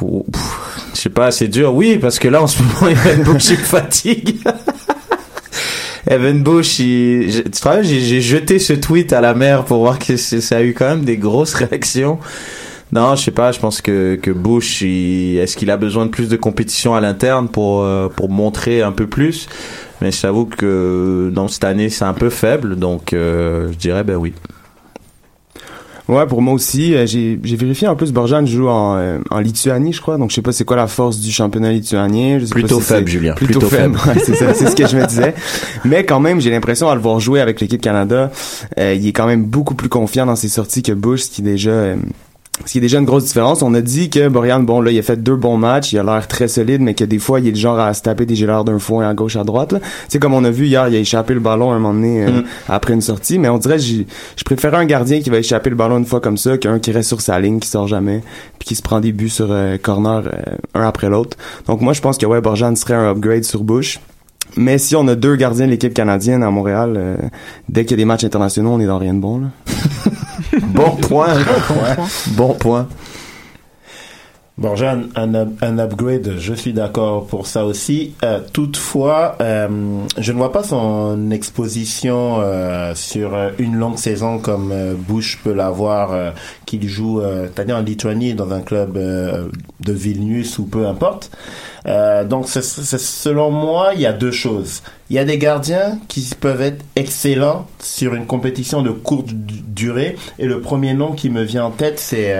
Je sais pas, c'est dur. Oui, parce que là, en ce moment, Evan Bush, il me fatigue. [laughs] Evan Bush, il... je- tu rappelles, j'ai jeté ce tweet à la mer pour voir que ça a eu quand même des grosses réactions. Non, je sais pas, je pense que, que Bush, est-ce qu'il a besoin de plus de compétition à l'interne pour, euh, pour montrer un peu plus? Mais je t'avoue que dans cette année, c'est un peu faible, donc euh, je dirais ben oui. Ouais, pour moi aussi, euh, j'ai vérifié en plus Borjan joue en, euh, en Lituanie, je crois. Donc je sais pas c'est quoi la force du championnat lituanien. Je sais Plutôt pas si faible, Julien, Plutôt, plutôt faible. faible. Ouais, c'est ça, c'est ce que je me disais. [laughs] Mais quand même, j'ai l'impression à le voir jouer avec l'équipe Canada, euh, il est quand même beaucoup plus confiant dans ses sorties que Bush, qui déjà euh, ce qui est déjà une grosse différence. On a dit que Borian, bon là, il a fait deux bons matchs, il a l'air très solide, mais que des fois, il est le genre à se taper des géleurs d'un foin à gauche à droite. sais, comme on a vu hier, il a échappé le ballon à un moment donné euh, Mm. après une sortie, mais on dirait, j'ai- je préférais un gardien qui va échapper le ballon une fois comme ça qu'un qui reste sur sa ligne, qui sort jamais, puis qui se prend des buts sur euh, corner euh, un après l'autre. Donc moi, je pense que ouais, Borjan serait un upgrade sur Bush. Mais si on a deux gardiens de l'équipe canadienne à Montréal, euh, dès qu'il y a des matchs internationaux, on est dans rien de bon. Là. [laughs] Bon point. Bon point. Borjan, un, up- un upgrade, je suis d'accord pour ça aussi. Euh, toutefois, euh, je ne vois pas son exposition euh, sur euh, une longue saison comme euh, Bush peut l'avoir, euh, qu'il joue, c'est-à-dire en Lituanie, dans un club de Vilnius ou peu importe. Donc, c'est- c'est- selon moi, il y a deux choses. Il y a des gardiens qui peuvent être excellents sur une compétition de courte du- durée. Et le premier nom qui me vient en tête, c'est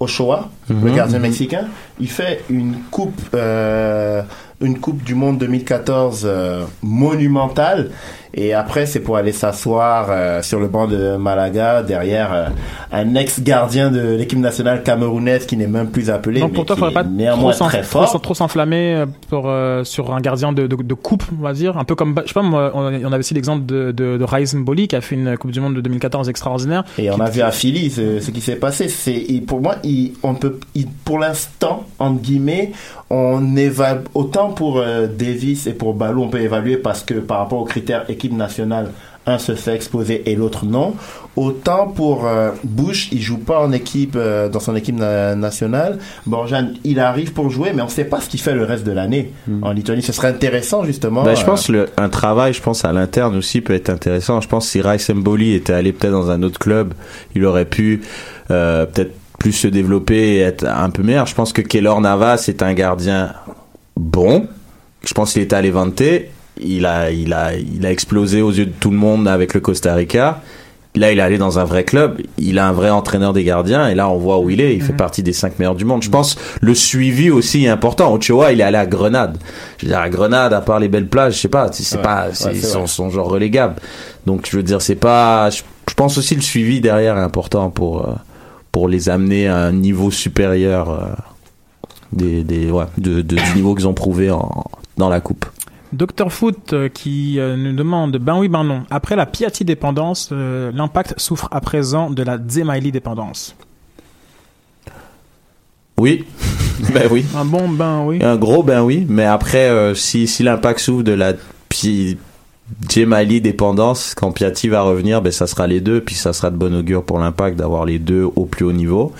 Ochoa, le Mhm. gardien mexicain. Il fait une coupe, euh, une coupe du monde 2014 euh, monumentale. Et après, c'est pour aller s'asseoir euh, sur le banc de Malaga derrière euh, un ex-gardien de l'équipe nationale camerounaise qui n'est même plus appelé, Donc pour toi, qui faudrait pas néanmoins trop très trop fort. s'en- trop s'enflammer euh, pour sur un gardien de, de, de coupe, on va dire, un peu comme je sais pas moi, on, on avait aussi l'exemple de de, de Mboli qui a fait une Coupe du Monde de 2014 extraordinaire. Et on a vu à Philly ce, ce qui s'est passé. C'est pour moi, il, on peut, il- pour l'instant, entre guillemets, on évalue autant pour euh, Davis et pour Balou, on peut évaluer parce que par rapport aux critères équipe nationale, un se fait exposer et l'autre non. Autant pour euh, Bush, il joue pas en équipe euh, dans son équipe na- nationale. Borjan, il arrive pour jouer, mais on sait pas ce qu'il fait le reste de l'année en Lituanie. Ce serait intéressant justement. Ben, je euh, pense le un travail, je pense à l'interne aussi peut être intéressant. Je pense si Rice Mboli était allé peut-être dans un autre club, il aurait pu euh, peut-être plus se développer et être un peu meilleur. Je pense que Keylor Navas est un gardien bon. Je pense qu'il était à Levante. Il a, il a, il a explosé aux yeux de tout le monde avec le Costa Rica. Là, il est allé dans un vrai club. Il a un vrai entraîneur des gardiens. Et là, on voit où il est. Il fait partie des cinq meilleurs du monde. Je pense le suivi aussi est important. Ochoa, il est allé à Grenade. Je veux dire, à Grenade, à part les belles plages, je sais pas, c'est Ouais, pas, ouais, c'est c'est son, vrai. son genre relégable. Donc, je veux dire, c'est pas, je, je pense aussi le suivi derrière est important pour, euh, pour les amener à un niveau supérieur, euh, des, des, ouais, de, de- du niveau qu'ils ont prouvé en, dans la coupe. Docteur Foot euh, qui euh, nous demande ben oui ben non. Après la Piatti dépendance, euh, l'impact souffre à présent de la Zemaili dépendance. Oui, [laughs] ben oui. Un bon ben oui. Un gros ben oui, mais après, euh, si, si l'impact s'ouvre de la Pi- Djemali dépendance, quand Piatti va revenir, ben ça sera les deux, puis ça sera de bon augure pour l'impact d'avoir les deux au plus haut niveau.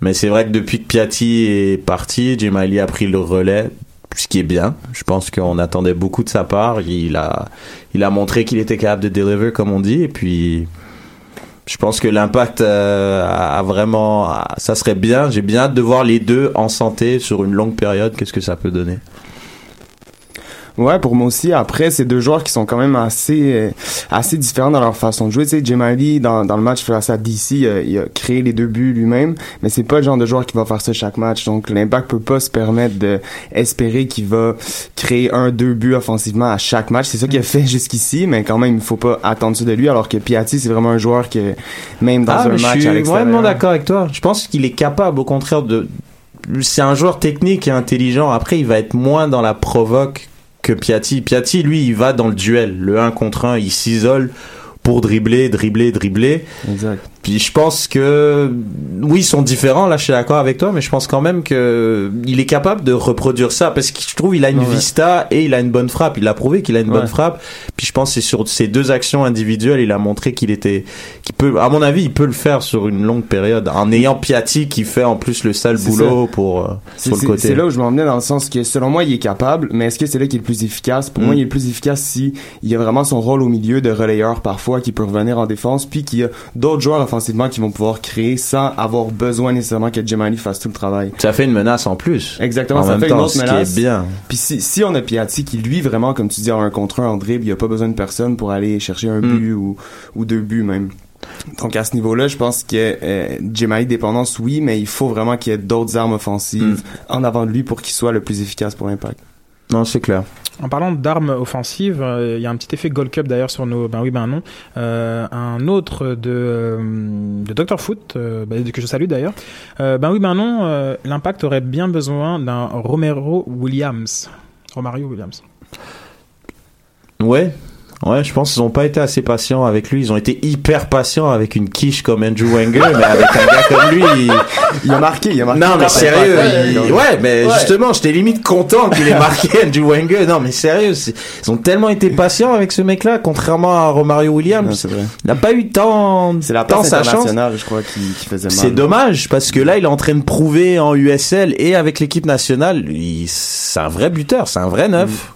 Mais c'est vrai que depuis que Piatti est parti, Djemali a pris le relais, ce qui est bien. Je pense qu'on attendait beaucoup de sa part. Il a, il a montré qu'il était capable de deliver, comme on dit, et puis Je pense que l'impact euh, a vraiment, ça serait bien. J'ai bien hâte de voir les deux en santé sur une longue période. Qu'est-ce que ça peut donner? Ouais, pour moi aussi. Après, c'est deux joueurs qui sont quand même assez euh, assez différents dans leur façon de jouer. Tu sais, Jemali, dans, dans le match face à DC, euh, il a créé les deux buts lui-même, mais c'est pas le genre de joueur qui va faire ça chaque match. Donc, l'Impact peut pas se permettre de espérer qu'il va créer un, deux buts offensivement à chaque match. C'est ça qu'il a fait jusqu'ici, mais quand même, il faut pas attendre ça de lui, alors que Piatti, c'est vraiment un joueur que, même dans Ah, un match je suis à l'extérieur... vraiment d'accord avec toi. Je pense qu'il est capable, au contraire de. C'est un joueur technique et intelligent. Après, il va être moins dans la provoque que Piatti. Piatti, lui, il va dans le duel, le 1 contre 1, il s'isole pour dribbler, dribbler, dribbler. Exact. Puis je pense que oui, ils sont différents. Là, je suis d'accord avec toi, mais je pense quand même que il est capable de reproduire ça parce que je trouve il a une Ouais. vista et il a une bonne frappe. Il a prouvé qu'il a une Ouais. bonne frappe. Puis je pense que c'est sur ces deux actions individuelles, il a montré qu'il était, qu'il peut, à mon avis, il peut le faire sur une longue période en ayant Piatti qui fait en plus le sale boulot ça. pour euh, sur le côté. c'est là où je m'en venais dans le sens que selon moi il est capable, mais est-ce que c'est là qu'il est le plus efficace? Pour Mm. moi il est le plus efficace si il a vraiment son rôle au milieu de relayeur parfois qui peut revenir en défense, puis qu'il y a d'autres joueurs offensivement qui vont pouvoir créer sans avoir besoin nécessairement que Jemali fasse tout le travail. Ça fait une menace en plus. Exactement, En ça même fait temps, une autre ce qui menace. est bien. Puis si, si on a Piatti qui lui vraiment comme tu dis en un contre un en dribble, il a pas besoin de personne pour aller chercher un Mm. but ou, ou deux buts même. Donc à ce niveau-là, je pense que euh, Jemali dépendance oui, mais il faut vraiment qu'il y ait d'autres armes offensives Mm. en avant de lui pour qu'il soit le plus efficace pour l'impact. Non, c'est clair. En parlant d'armes offensives, euh, il y a un petit effet Gold Cup d'ailleurs sur nos. Ben oui, ben non. Euh, un autre de, euh, de Dr. Foot, euh, ben, que je salue d'ailleurs. Ben oui, ben non. L'Impact aurait bien besoin d'un Romero Williams. Romario Williams. Ouais. Ouais, je pense qu'ils ont pas été assez patients avec lui. Ils ont été hyper patients avec une quiche comme Andrew Wenger, mais avec un gars comme lui, il... Il a marqué, il a marqué. Non, mais sérieux. ouais, il- ouais. Ouais, mais Ouais. justement, j'étais limite content qu'il ait marqué [laughs] Andrew Wenger. Non, mais sérieux, ils ont tellement été patients avec ce mec-là, contrairement à Romario Williams. vrai. Il n'a pas eu tant, C'est la tant sa chance. internationale, je crois, qui, qui faisait mal. C'est dommage parce que là, il est en train de prouver en USL et avec l'équipe nationale, il- c'est un vrai buteur, c'est un vrai neuf.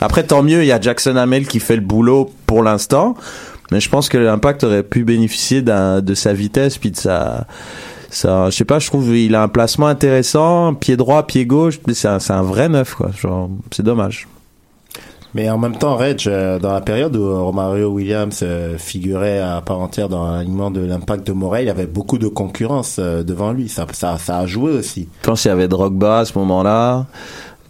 Après, tant mieux, il y a Jackson Hamel qui fait le boulot pour l'instant, mais je pense que l'Impact aurait pu bénéficier de sa vitesse puis de sa, ça, je sais pas, je trouve il a un placement intéressant, pied droit, pied gauche, c'est un, vrai neuf quoi. Genre, c'est dommage. Mais en même temps, Reg, euh, dans la période où Romario Williams euh, figurait à part entière dans l'alignement de l'impact de Morel, il y avait beaucoup de concurrence euh, devant lui. Ça, ça, ça a joué aussi. Je pense qu'il y avait Drogba à ce moment-là,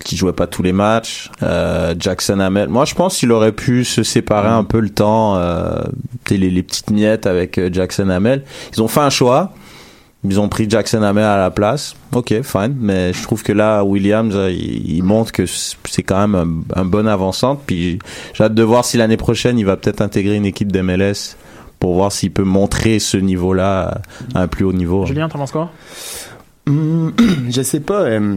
qui jouait pas tous les matchs. Euh, Jackson Hamel. Moi, je pense qu'il aurait pu se séparer un peu le temps, euh, les, les petites miettes avec euh, Jackson Hamel. Ils ont fait un choix. Ils ont pris Jackson Hamel à la place. Ok, fine. Mais je trouve que là, Williams, euh, il, il montre que c'est quand même un, un bon avançante. Puis j'ai hâte de voir si l'année prochaine, il va peut-être intégrer une équipe d'MLS pour voir s'il peut montrer ce niveau-là à un plus haut niveau. Julien, t'en penses quoi? Hmm, [clears throat] je sais pas. euh,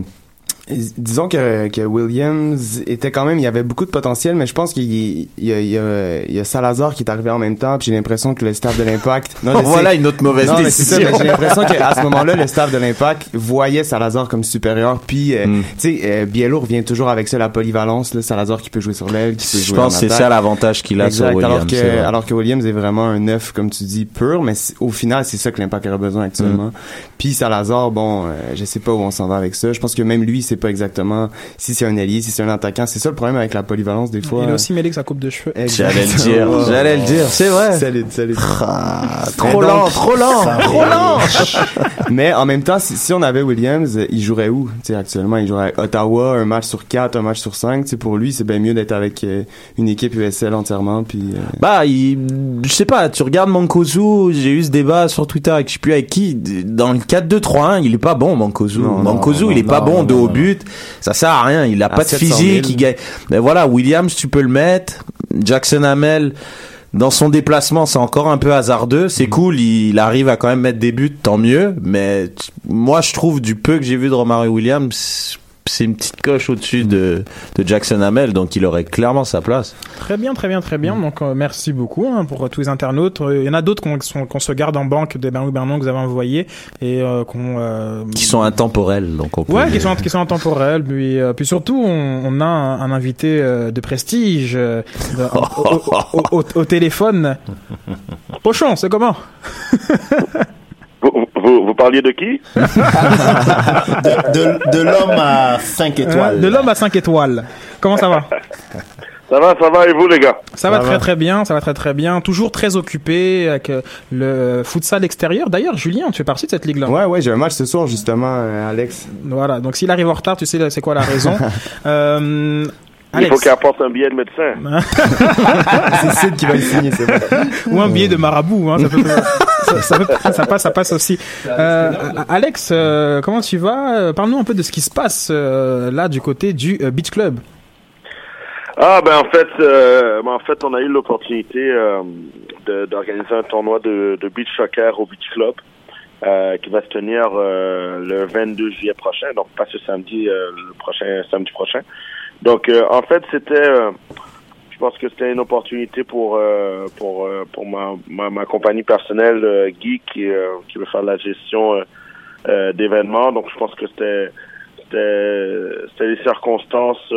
disons que, que Williams était quand même, il y avait beaucoup de potentiel, mais je pense qu'il y, il y, a- il y, a- il y a Salazar qui est arrivé en même temps, puis j'ai l'impression que le staff de l'Impact. [laughs] Non, je Voilà une autre mauvaise non, décision. j'ai l'impression qu'à ce [laughs] moment-là, le staff de l'Impact voyait Salazar comme supérieur, puis euh, Hmm. tu sais, euh, Biello revient toujours avec ça la polyvalence, là, Salazar qui peut jouer sur l'aile, qui peut Je jouer pense en que c'est ça l'avantage qu'il a sur Williams. Alors que, alors que Williams est vraiment un neuf, comme tu dis, pur, mais au final, c'est ça que l'impact aurait besoin actuellement. Mm. Puis Salazar, bon, euh, je sais pas où on s'en va avec ça. Je pense que même lui, pas exactement si c'est un allié, si c'est un attaquant. C'est ça le problème avec la polyvalence des fois. Il a aussi mêlé que sa coupe de cheveux. J'allais le dire, j'allais le dire, c'est vrai. Salut, salut. trop lent, trop lent, trop lent. Mais en même temps, si, si on avait Williams, il jouerait où? Tu sais, actuellement, il jouerait à Ottawa, un match sur quatre, un match sur cinq. Tu sais, pour lui, c'est bien mieux d'être avec euh, une équipe USL entièrement. Puis euh, Bah, il, je sais pas, tu regardes Mankozu, j'ai eu ce débat sur Twitter avec je sais plus avec qui, dans le 4-2-3-1, il est pas bon Mankozu. Mankozu, il est pas non, bon non, de haut non. Ça sert à rien, il a À pas de 700 000. physique, il gagne. Mais voilà, Williams, tu peux le mettre, Jackson Hamel, dans son déplacement, c'est encore un peu hasardeux. Mm. C'est cool, il, arrive à quand même mettre des buts, tant mieux. Mais moi, je trouve du peu que j'ai vu de Romario Williams, c'est une petite coche au-dessus de, de Jackson Hamel, donc il aurait clairement sa place. Très bien, très bien, très bien. Donc, euh, merci beaucoup hein, pour euh, tous les internautes. Euh, Il y en a d'autres qu'on se garde en banque des Bernard Bernon que vous avez envoyés et euh, qu'on. Qui sont intemporels, donc on peut. Ouais, qui sont, qui sont intemporels. Puis, puis surtout, on, on a un, un invité de prestige de- au, au- au- au- au téléphone. [laughs] Pochon, c'est comment? [laughs] Vous, parliez de qui [laughs] de, de l'homme à 5 étoiles. Euh, De l'homme à 5 étoiles. Comment ça va [laughs] Ça va, ça va, et vous les gars Ça va très très bien, ça va très très bien. Toujours très occupé avec euh, le futsal extérieur. D'ailleurs, Julien, tu fais partie de cette ligue-là. Ouais, ouais, j'ai un match ce soir, justement, euh, Alex. Voilà, donc s'il arrive en retard, tu sais c'est quoi la raison. [laughs] euh, Il faut Alex. qu'il apporte un billet de médecin. [laughs] c'est Sid qui va le signer, c'est bon. Ou un billet de marabout, hein, ça, peut- [laughs] ça- ça peut- ça passe, ça passe aussi. Euh, Alex, euh, comment tu vas? Euh, Parle-nous un peu de ce qui se passe euh, là du côté du euh, Beach Club. Ah ben en fait, euh, ben, en fait, on a eu l'opportunité euh, d'organiser un tournoi de, de beach soccer au Beach Club euh, qui va se tenir euh, le 22 juillet prochain, donc pas ce samedi, euh, le prochain samedi prochain. Donc euh, en fait, c'était, euh, je pense que c'était une opportunité pour euh, pour pour ma, ma compagnie personnelle Guy qui qui veut faire la gestion d'événements. Donc je pense que c'était c'était des circonstances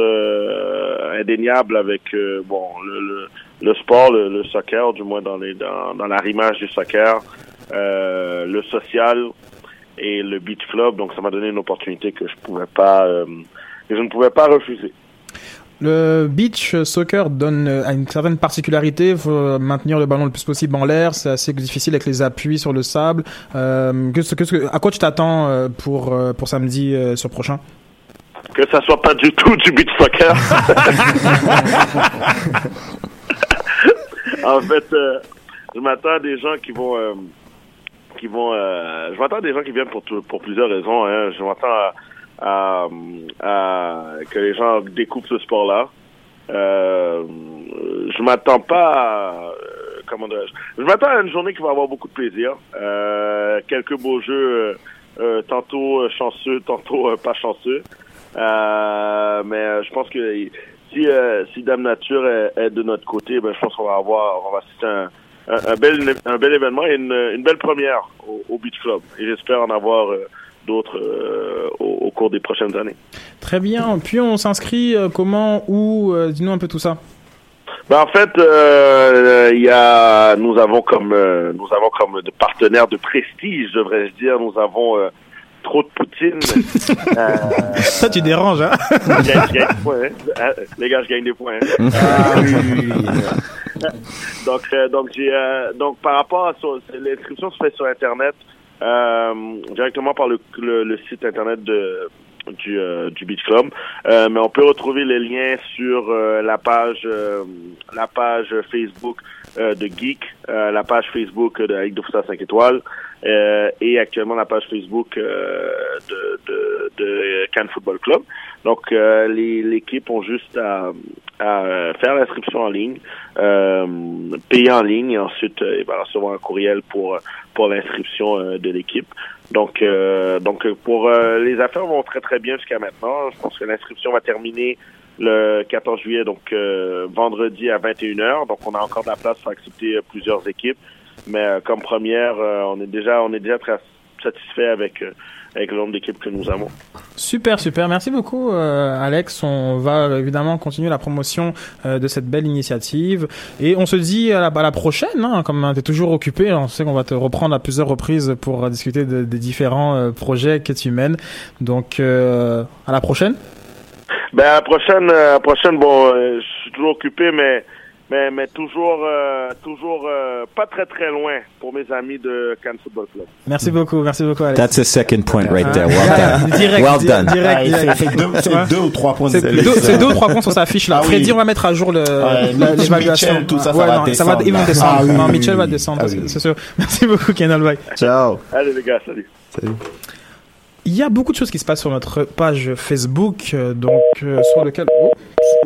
indéniables avec bon le, le, le sport, le, soccer, du moins dans les dans, dans l'arrimage du soccer, le social et le beach club. Donc ça m'a donné une opportunité que je pouvais pas que je ne pouvais pas refuser. Le beach soccer donne euh, a une certaine particularité. Il faut maintenir le ballon le plus possible en l'air. C'est assez difficile avec les appuis sur le sable. Euh, que, que, que- à quoi tu t'attends euh, pour euh, pour samedi euh, sur prochain? Que ça soit pas du tout du beach soccer. [laughs] en fait, euh, je m'attends à des gens qui vont, euh, qui vont, euh, je m'attends à des gens qui viennent pour tout- pour plusieurs raisons. Hein. Je m'attends à que les gens découvrent ce sport-là. Euh, je m'attends pas à, euh, comment dirais-je, je m'attends à une journée qui va avoir beaucoup de plaisir. Euh, quelques beaux jeux, euh, euh, tantôt euh, chanceux, [laughs] tantôt euh, pas chanceux. Euh, mais euh, je pense que si euh, si Dame Nature est, de notre côté, ben je pense qu'on va avoir on va assister un, bel un bel événement et une, une belle première au, Beach Club. Et j'espère en avoir euh, d'autres euh, au, au cours des prochaines années. Très bien. Puis on s'inscrit euh, comment où euh, Dis-nous un peu tout ça. Ben, en fait, euh, il y a, nous avons comme, euh, nous avons comme de partenaires de prestige, devrais-je dire, nous avons euh, trop de poutine. [laughs] euh, Ça, tu déranges, hein? Je [laughs] gagne, je gagne des points, hein. Les gars, je gagne des points. hein. [laughs] Ah, oui, oui, donc, euh, donc j'ai, euh, donc par rapport à l'inscription se fait sur internet euh, directement par le, le, le site internet de du, euh, Beach Club, Euh, mais on peut retrouver les liens sur euh, la page euh, la page Facebook euh, de Geek, euh, la page Facebook de la Ligue de Futsal 5 étoiles euh, et actuellement la page Facebook euh, de, de, de Cannes Football Club. Donc euh, les l'équipe ont juste à, à faire l'inscription en ligne, euh, payer en ligne et ensuite euh, il va recevoir un courriel pour pour l'inscription euh, de l'équipe. Donc euh, donc pour euh, les affaires vont très très bien jusqu'à maintenant. Je pense que l'inscription va terminer le 14 juillet, donc euh, vendredi à 21h. Donc on a encore de la place pour accepter euh, plusieurs équipes. Mais euh, comme première, euh, on est déjà on est déjà très satisfait avec euh, avec le nombre d'équipes que nous avons. Super, super. Merci beaucoup, euh, Alex. On va euh, évidemment continuer la promotion euh, de cette belle initiative. Et on se dit à la, à la prochaine. Hein, comme tu es toujours occupé, on sait qu'on va te reprendre à plusieurs reprises pour discuter de- des différents euh, projets que tu mènes. Donc, euh, à la prochaine. Ben à la prochaine, à la prochaine, bon, euh, je suis toujours occupé, mais mais mais toujours euh, toujours euh, pas très très loin pour mes amis de Cannes Football Club. Merci beaucoup, merci beaucoup, Alex. That's a second point right there. Well Ah, done. [laughs] direct, well di- done. direct, Ah, direct. deux- c'est Ouais. deux ou trois points C'est deux, c'est deux ou trois points sur sa fiche là. Ah oui. Freddy, on va mettre à jour le, Ouais, Mitch- l'évaluation. Mitchell, tout ça, ça Ouais, va non, descendre, ils vont descendre. Ah oui, non, Mitchell oui, va descendre, Ah c'est- oui. c'est sûr. [laughs] Merci beaucoup, Kenal Bay. Ciao. Allez les gars, salut. Salut. Il y a beaucoup de choses qui se passent sur notre page Facebook, euh, donc euh, sur lequel... Oh,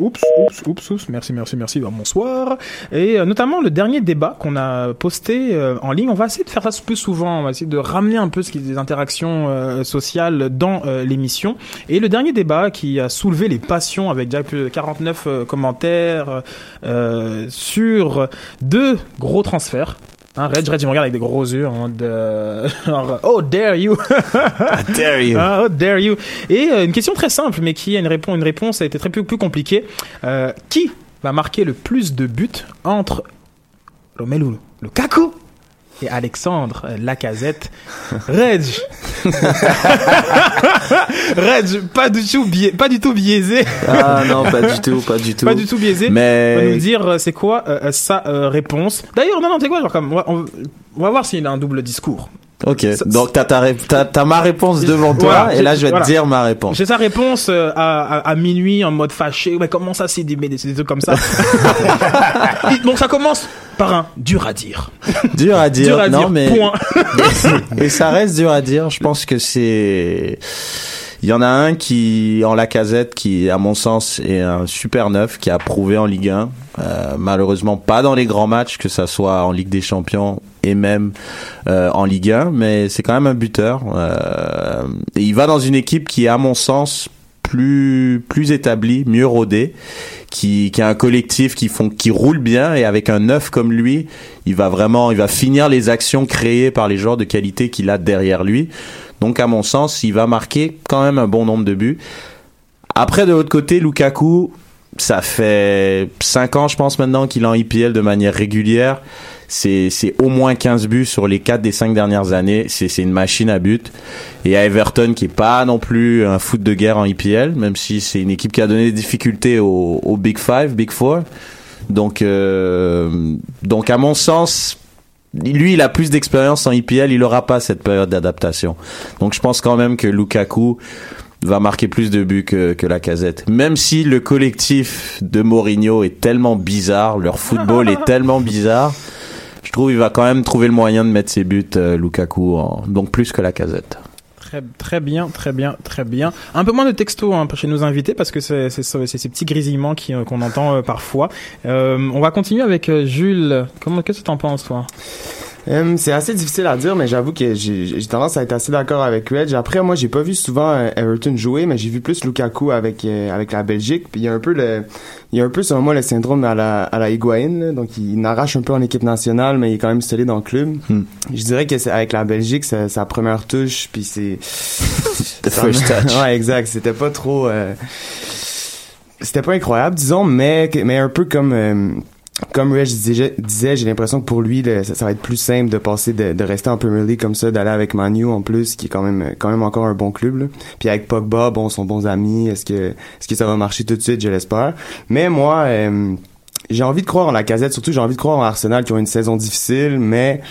oups, oups, oups, oups, merci, merci, merci, bah, bonsoir. Et euh, notamment le dernier débat qu'on a posté euh, en ligne, on va essayer de faire ça plus souvent, on va essayer de ramener un peu ce qui est des interactions sociales dans l'émission. Et le dernier débat qui a soulevé les passions avec déjà plus de 49 euh, commentaires sur deux gros transferts. Hein, Reg, Reg, il me regarde avec des gros yeux en mode euh, [laughs] genre, Oh, dare you! [laughs] dare you! Ah, oh, dare you! Et euh, une question très simple, mais qui a une réponse, une réponse a été très plus, plus compliquée. Euh, qui va marquer le plus de buts entre Romelu Lukaku et Alexandre Lacazette. Reg. [laughs] Reg, pas du tout biais, pas du tout biaisé. Ah non, pas du tout, pas du tout. Pas du tout biaisé. Mais- On va nous dire euh, c'est quoi euh, sa euh, réponse. D'ailleurs, non, non, c'est quoi, genre comme, on va, on- on va voir s'il a un double discours. Ok, donc t'as ta ré- t'as t'as ma réponse devant toi, Voilà, et là je vais voilà. te dire ma réponse. J'ai sa réponse à, à, à minuit en mode fâché. Mais comment ça, c'est des, des, des trucs comme ça [laughs] [laughs] Donc ça commence par un dur à dire. [laughs] Dur à dire, Dur à non dire, mais point. [laughs] et ça reste dur à dire. Je pense que c'est. Il y en a un qui, en la casette, qui, à mon sens, est un super neuf, qui a prouvé en Ligue 1. Euh, malheureusement, pas dans les grands matchs, que ça soit en Ligue des Champions et même euh, en Ligue 1, mais c'est quand même un buteur. Euh, et il va dans une équipe qui à mon sens, plus plus établie, mieux rodée, qui, qui a un collectif qui font qui roule bien et avec un neuf comme lui, il va vraiment il va finir les actions créées par les joueurs de qualité qu'il a derrière lui. Donc à mon sens, il va marquer quand même un bon nombre de buts. Après de l'autre côté, Lukaku, ça fait 5 ans je pense maintenant qu'il est en IPL de manière régulière. C'est au moins 15 buts sur les 4 des 5 dernières années, c'est une machine à but. Et à Everton qui est pas non plus un foot de guerre en IPL, même si c'est une équipe qui a donné des difficultés au, au Big Five, Big Four. Donc euh, donc à mon sens, lui, il a plus d'expérience en IPL, il aura pas cette période d'adaptation. Donc je pense quand même que Lukaku va marquer plus de buts que, que la casette. Même si le collectif de Mourinho est tellement bizarre, leur football est [laughs] tellement bizarre, je trouve il va quand même trouver le moyen de mettre ses buts, euh, Lukaku, en- donc plus que la casette. Très, très bien, très bien, très bien. Un peu moins de texto hein, chez nos invités parce que c'est ces petits grésillements euh, qu'on entend euh, parfois. Euh, on va continuer avec Jules. Comment qu'est-ce que t'en penses toi? Hum, c'est assez difficile à dire, mais j'avoue que j'ai tendance à être assez d'accord avec Reg. Après, moi, j'ai pas vu souvent euh, Everton jouer, mais j'ai vu plus Lukaku avec euh, avec la Belgique. Puis il y a un peu le, il y a un peu selon moi le syndrome à la à la Higuain. là. Donc il n'arrache un peu en équipe nationale, mais il est quand même solide dans le club. Je dirais que c'est avec la Belgique, c'est sa première touche, puis c'est [laughs] first touch. ouais, exact. C'était pas trop. euh, C'était pas incroyable, disons, mais mais un peu comme. Comme Reg disait, j'ai l'impression que pour lui, ça, va être plus simple de passer, de, rester en Premier League comme ça, d'aller avec Manu en plus, qui est quand même, quand même encore un bon club. Puis avec Pogba, bon, sont bons amis. Est-ce que, est-ce que ça va marcher tout de suite? Je l'espère. Mais moi, euh, j'ai envie de croire en la casette. Surtout, j'ai envie de croire en Arsenal qui ont une saison difficile, mais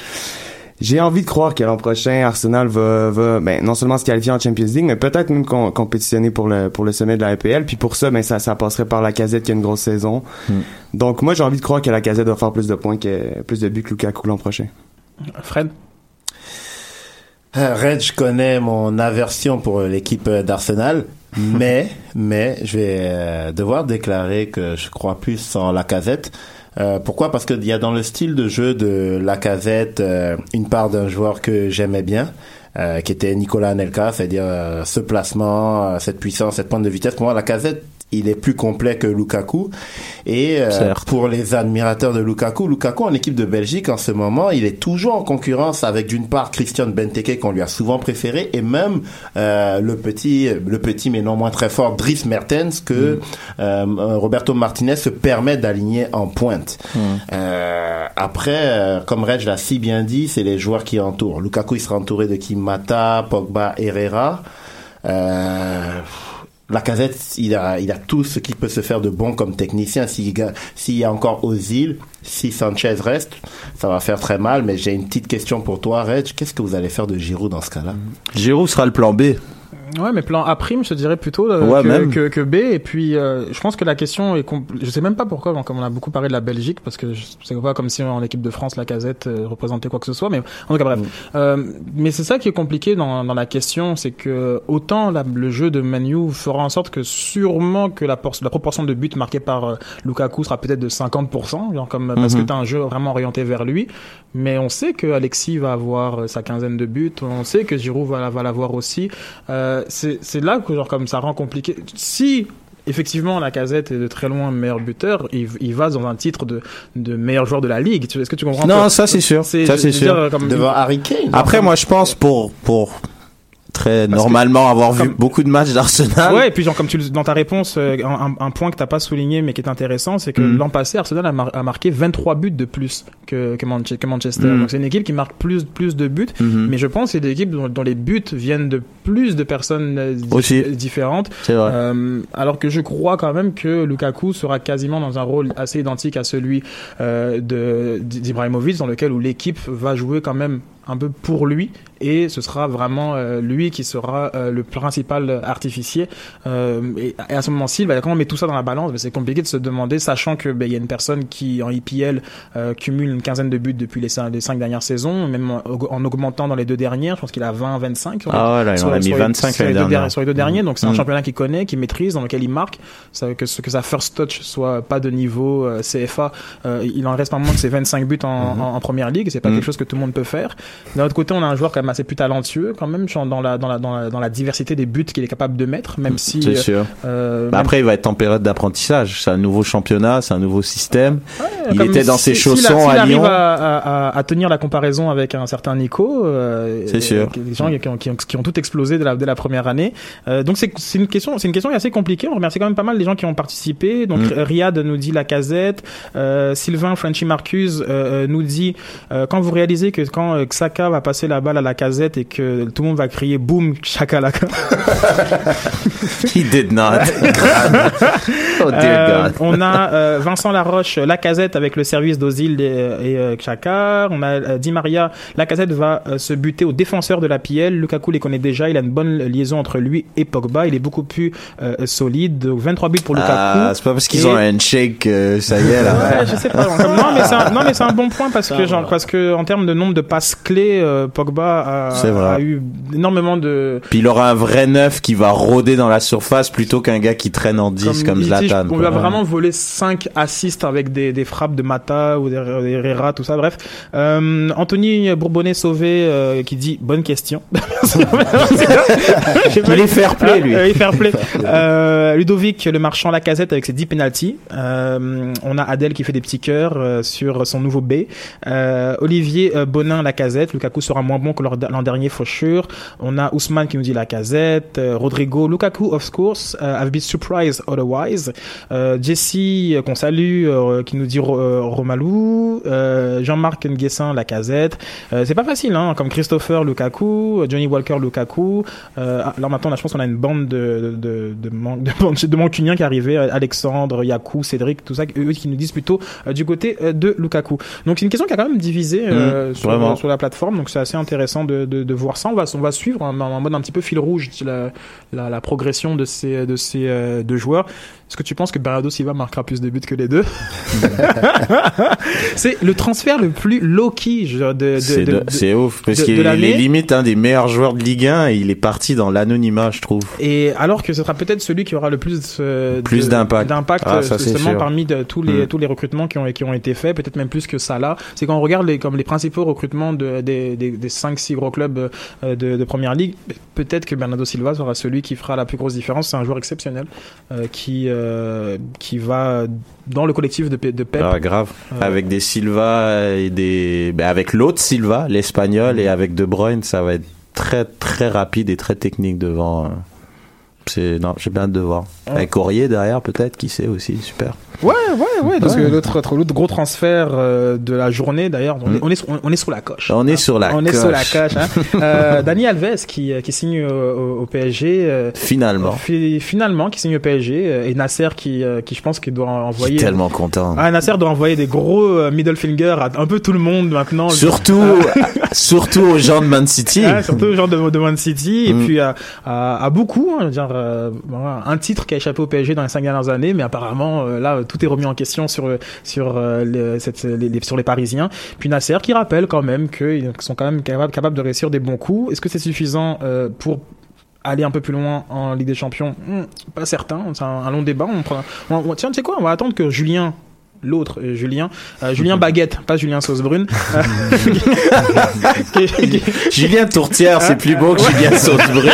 j'ai envie de croire que l'an prochain, Arsenal va, va ben, non seulement se qualifier en Champions League, mais peut-être même com- compétitionner pour le, pour le sommet de la EPL. Puis pour ça, ben, ça, ça passerait par la casette qui a une grosse saison. Donc moi, j'ai envie de croire que la casette va faire plus de points que plus de buts que Lukaku l'an prochain. Fred? Euh, Red, je connais mon aversion pour l'équipe d'Arsenal, [laughs] mais mais je vais euh, devoir déclarer que je crois plus en Lacazette. Euh, pourquoi? Parce qu'il y a dans le style de jeu de Lacazette euh, une part d'un joueur que j'aimais bien, euh, qui était Nicolas Anelka, c'est-à-dire euh, ce placement, cette puissance, cette pointe de vitesse. Pour moi, Lacazette, il est plus complet que Lukaku. Et euh, pour les admirateurs de Lukaku, Lukaku en équipe de Belgique en ce moment, il est toujours en concurrence avec d'une part Christian Benteke qu'on lui a souvent préféré et même euh, le petit, le petit mais non moins très fort Dries Mertens que euh, Roberto Martinez se permet d'aligner en pointe. Euh, après, euh, comme Reg l'a si bien dit, c'est les joueurs qui entourent. Lukaku, il sera entouré de Kimata, Pogba, Herrera. Euh, la casette, il a, il a tout ce qui peut se faire de bon comme technicien. S'il s'il y a encore Ozil, si Sanchez reste, ça va faire très mal. Mais j'ai une petite question pour toi, Reg. Qu'est-ce que vous allez faire de Giroud dans ce cas-là? Giroud sera le plan B. Ouais, mais plan A prime, je te dirais plutôt euh, Ouais, que, même. que, que B. Et puis, euh, je pense que la question est, je sais même pas pourquoi, comme on a beaucoup parlé de la Belgique, parce que je- c'est pas comme si en équipe de France la casette euh, représentait quoi que ce soit. Mais en tout cas, bref. Euh, mais c'est ça qui est compliqué dans, dans la question, c'est que autant la- le jeu de Manu fera en sorte que sûrement que la, por- la proportion de buts marqués par euh, Lukaku sera peut-être de 50%, genre comme parce que t'as un jeu vraiment orienté vers lui. Mais on sait que Alexis va avoir sa quinzaine de buts, on sait que Giroud va, va l'avoir aussi. Euh, c'est c'est là que genre comme ça rend compliqué. Si effectivement la casette est de très loin meilleur buteur, il, il va dans un titre de, de meilleur joueur de la ligue. Tu- Est-ce que tu comprends Non, ça c'est sûr. Ça je c'est sûr. dire, comme- Devant Harry Kane. Après, moi, je pense pour pour après normalement avoir vu beaucoup de matchs d'Arsenal. Ouais, et puis genre comme tu le- dans ta réponse, euh, un, un point que t'as pas souligné mais qui est intéressant, c'est que Mm. l'an passé, Arsenal a, mar- a marqué 23 buts de plus que, que, Manche- que Manchester. Mm. Donc c'est une équipe qui marque plus plus de buts, Mhm. mais je pense que c'est des équipes dont, dont les buts viennent de plus de personnes euh, Aussi. différentes. C'est vrai. Euh, alors que je crois quand même que Lukaku sera quasiment dans un rôle assez identique à celui euh, de d'Ibrahimovic, dans lequel où l'équipe va jouer quand même un peu pour lui et ce sera vraiment euh, lui qui sera euh, le principal artificier euh, et, et à ce moment-ci bah, quand on met tout ça dans la balance bah, c'est compliqué de se demander sachant que bah, il y a une personne qui en IPL euh, cumule une quinzaine de buts depuis les cinq, les cinq dernières saisons même en, en augmentant dans les deux dernières je pense qu'il a 20 25 sur les- Ah ouais, là, il sur en a mis sur les- 25 sur les deux dernière. sur les deux derniers donc c'est un Mm. championnat qu'il connaît qu'il maîtrise dans lequel il marque ça, que, ce- que sa first touch soit pas de niveau euh, CFA euh, il en reste pas moins que c'est 25 buts en, Mm-hmm. en, en première ligue c'est pas quelque chose que tout le monde peut faire d'un autre côté on a un joueur quand même assez plus talentueux quand même dans la dans la dans la, dans la diversité des buts qu'il est capable de mettre même si C'est sûr. euh, Bah après, il va être en période d'apprentissage. C'est un nouveau championnat, c'est un nouveau système. il était dans ses si- chaussons à arrive Lyon. à, à- à- à tenir la comparaison avec un certain Nico, euh, C'est sûr. euh, Des gens qui ont, qui ont, qui ont tout explosé dès la, dès la première année. Euh, donc c'est c'est une question, c'est une question assez compliquée. On remercie quand même pas mal les gens qui ont participé. Donc Mm. Riyad nous dit la casette. Euh, Sylvain Frenchy Marcus euh, euh, nous dit euh, quand vous réalisez que quand euh, Xhaka va passer la balle à la casette et que tout le monde va crier boum chakalaka. [laughs] He did not. [laughs] oh dear Euh, on a euh, Vincent Laroche, la casette avec le service d'Ozil et, et euh, Xhaka. On a euh, Di Maria, la casette va euh, se buter aux défenseurs de la PL. Lukaku les connaît déjà, il a une bonne liaison entre lui et Pogba. Il est beaucoup plus euh, solide. Donc, 23 buts pour Lukaku. Ah, c'est pas parce qu'ils Et- ont un euh, ça y est là. Ouais, je sais pas. donc, non, mais c'est un, non, mais c'est un bon point parce que, genre, parce que en termes de nombre de passes clés, euh, Pogba a, eu énormément de. Puis il aura un vrai neuf qui va rôder dans la surface plutôt qu'un gars qui traîne en 10 comme, dit, Zlatan. On lui a vraiment volé 5 assists avec des, des frappes de Mata ou des, des Herrera, tout ça. Bref, euh, Anthony Bourbonnet sauvé euh, qui dit bonne question. [laughs] Il est fair play, lui. Euh, il est fair play. [laughs] Ludovic le marchand la casette avec ses 10 penalties. On a Adèle qui fait des petits cœurs sur son nouveau B. Olivier Bonin la casette. Lukaku sera moins bon que l'an dernier, for sure. On a Ousmane qui nous dit la casette. Euh, Rodrigo Lukaku of course. Uh, I've been surprised otherwise. Euh, Jesse euh, qu'on salue euh, qui nous dit Ro- euh, Romalou. Euh, Jean-Marc Nguessin la casette. Euh, c'est pas facile hein, comme Christopher Lukaku, euh, Johnny Walker Lukaku. Euh, ah, là maintenant, là, je pense qu'on a une bande de de de, man- de, man- de mancuniens qui arrivaient, euh, Alexandre, Yakou, Cédric, tout ça, eux qui nous disent plutôt euh, du côté euh, de Lukaku. Donc c'est une question qui a quand même divisé euh, Mmh, sur, sur la plateforme, donc c'est assez intéressant de, voir ça. On va suivre en, mode un petit peu fil rouge la, progression de ces de ces euh, deux joueurs. Est-ce que tu penses que Bernardo Silva marquera plus de buts que les deux [laughs] C'est le transfert le plus low key de de, C'est de- c'est ouf parce qu'il est l'année. limite un des meilleurs joueurs de Ligue 1 et il est parti dans l'anonymat, je trouve. Et alors que ce sera peut-être celui qui aura le plus euh, Plus d'impact. d'impact Ah, ça, justement parmi tous les Mm. tous les recrutements qui ont qui ont été faits, peut-être même plus que ça là. C'est quand on regarde les comme les principaux recrutements de, des des des cinq six gros clubs euh, de, de première ligue, peut-être que Bernardo Silva sera celui qui fera la plus grosse différence. C'est un joueur exceptionnel euh, qui euh, qui va dans le collectif de, de Pep. Ah, grave. Euh, Avec des Silva et des, ben, avec l'autre Silva, l'espagnol, et avec De Bruyne, ça va être très très rapide et très technique devant. C'est non, j'ai bien hâte de voir. Avec Aurier derrière, peut-être, qui sait aussi, super. Ouais, ouais, ouais, parce Ouais. que l'autre, gros transfert euh, de la journée, d'ailleurs, on, est, on, est, sur- on est sur la coche. On est sur la on coche. est sur la coche. Hein. [laughs] euh, Dani Alves qui, qui signe au, PSG. euh, Finalement. fi- finalement, qui signe au PSG. euh, et Nasser qui, qui je pense qu'il doit envoyer. Tellement content. Ah, Nasser doit envoyer des gros middle finger à un peu tout le monde maintenant. Surtout, [laughs] surtout aux gens de Man City. Ouais, surtout aux gens de, de Man City et Mm. puis à, à, à beaucoup hein, je veux dire, euh, un titre qui a échappé au PSG dans les cinq dernières années mais apparemment euh, là tout est remis en question euh, sur les Parisiens. Puis Nasser qui rappelle quand même qu'ils sont quand même capables de réussir des bons coups. Est-ce que c'est suffisant pour aller un peu plus loin en Ligue des Champions? Hmm, Pas certain, c'est un, long débat. On prend, on- on- tiens, tu sais quoi? On va attendre que Julien, l'autre euh, Julien, euh, [laughs] Julien Baguette, pas Julien Sauce-Brune. [laughs] [laughs] Julien Tourtière, c'est plus beau que Ouais. Julien Saucebrune.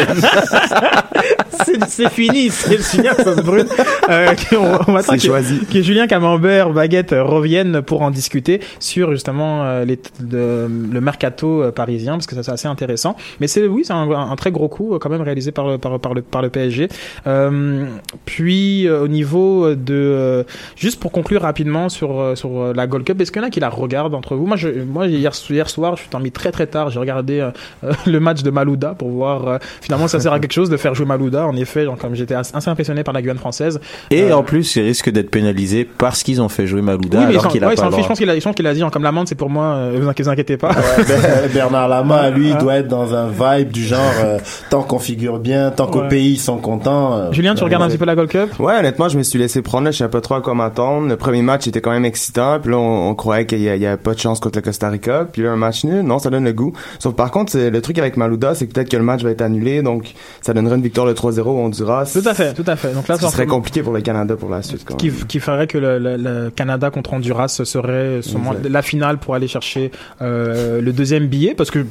c'est c'est fini, c'est signal sauce brune. Euh, qui- on, on attend C'est que, choisi. que Julien Camembert, Baguette reviennent pour en discuter sur justement euh, les, de- le mercato parisien, parce que ça c'est assez intéressant. Mais c'est oui, c'est un, un très gros coup quand même réalisé par le par, par le par le PSG. Euh, puis euh, au niveau de euh, juste pour conclure rapidement sur euh, sur euh, la Gold Cup, est-ce qu'il y en a qui la regardent entre vous? Moi, je, moi hier hier soir, je suis dormi très très tard. J'ai regardé euh, [laughs] le match de Malouda pour voir euh, finalement ça sert à quelque chose de faire jouer Malouda. En effet, genre, comme j'étais assez impressionné par la Guyane française. Et Euh, en plus, il risque d'être pénalisé parce qu'ils ont fait jouer Malouda oui, mais alors qu'il a ouais, pas. Je pense qu'il a, dit, hein, comme l'amende, c'est pour moi, euh, vous inquiétez, pas. Ben, [laughs] Bernard Lama, lui, il doit être dans un vibe du genre euh, tant qu'on figure bien, tant qu'au Ouais. pays ils sont contents. euh, Julien, tu regardes un petit peu la Gold Cup? Ouais, honnêtement, je me suis laissé prendre, là, je savais pas trop à quoi m'attendre. Le premier match était quand même excitant, puis là, on, on croyait qu'il y, y avait pas de chance contre le Costa Rica, puis là, un match nul, non, ça donne le goût. Sauf par contre, le truc avec Malouda, c'est que peut-être que le match va être annulé, donc ça donnerait une victoire de 3-0 au Honduras. Tout à fait, tout à fait. Donc là, Ce qui ça serait compliqué pour le Canada pour la suite, quand qui, même. qui ferait que le, le- le Canada contre Honduras serait sûrement la finale pour aller chercher euh, le deuxième billet parce que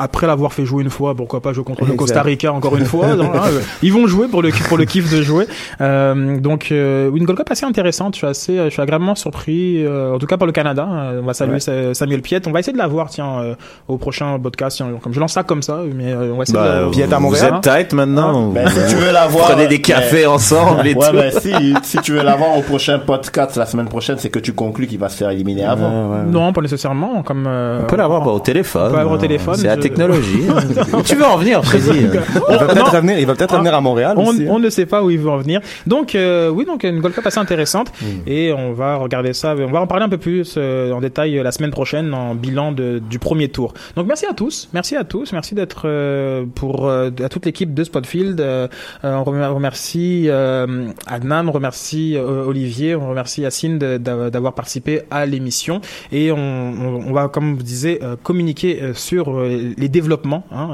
après l'avoir fait jouer une fois, pourquoi pas jouer contre le. Costa Rica encore une fois. donc, hein, euh, ils vont jouer pour le pour le kiff de jouer. Euh, donc euh, une Gold Cup assez intéressante. Je suis assez, je suis agréablement surpris. euh, en tout cas pour le Canada. Euh, on va saluer Ouais. Samuel Piette. On va essayer de la voir tiens euh, au prochain podcast. Tiens, comme je lance ça comme ça, mais euh, on va essayer Bah, de la Piette à vous Montréal, êtes tight maintenant. Ben, si tu veux la voir, Prenez des cafés ben, ensemble et ouais, tout. ben, si, si tu veux la voir au prochain podcast la semaine prochaine, c'est que tu conclus qu'il va se faire éliminer avant. Non, pas nécessairement. Comme euh, On peut l'avoir au téléphone. On peut l'avoir au téléphone. C'est technologie. Où [laughs] [laughs] tu veux en venir, Freddy Il va peut-être revenir, il va peut-être revenir à Montréal on, aussi. hein. on ne sait pas où il veut en venir. Donc euh, oui, donc une Gold Cup assez intéressante et on va regarder ça. On va en parler un peu plus euh, en détail euh, la semaine prochaine en bilan de, du premier tour. Donc merci à tous, merci à tous, merci d'être euh, pour euh, à toute l'équipe de Spotfield. Euh, euh, on remer- remercie euh, Adnan, on remercie euh, Olivier, on remercie Yacine d'avoir participé à l'émission et on, on, on va comme vous disiez euh, communiquer euh, sur euh, les développements. Hein,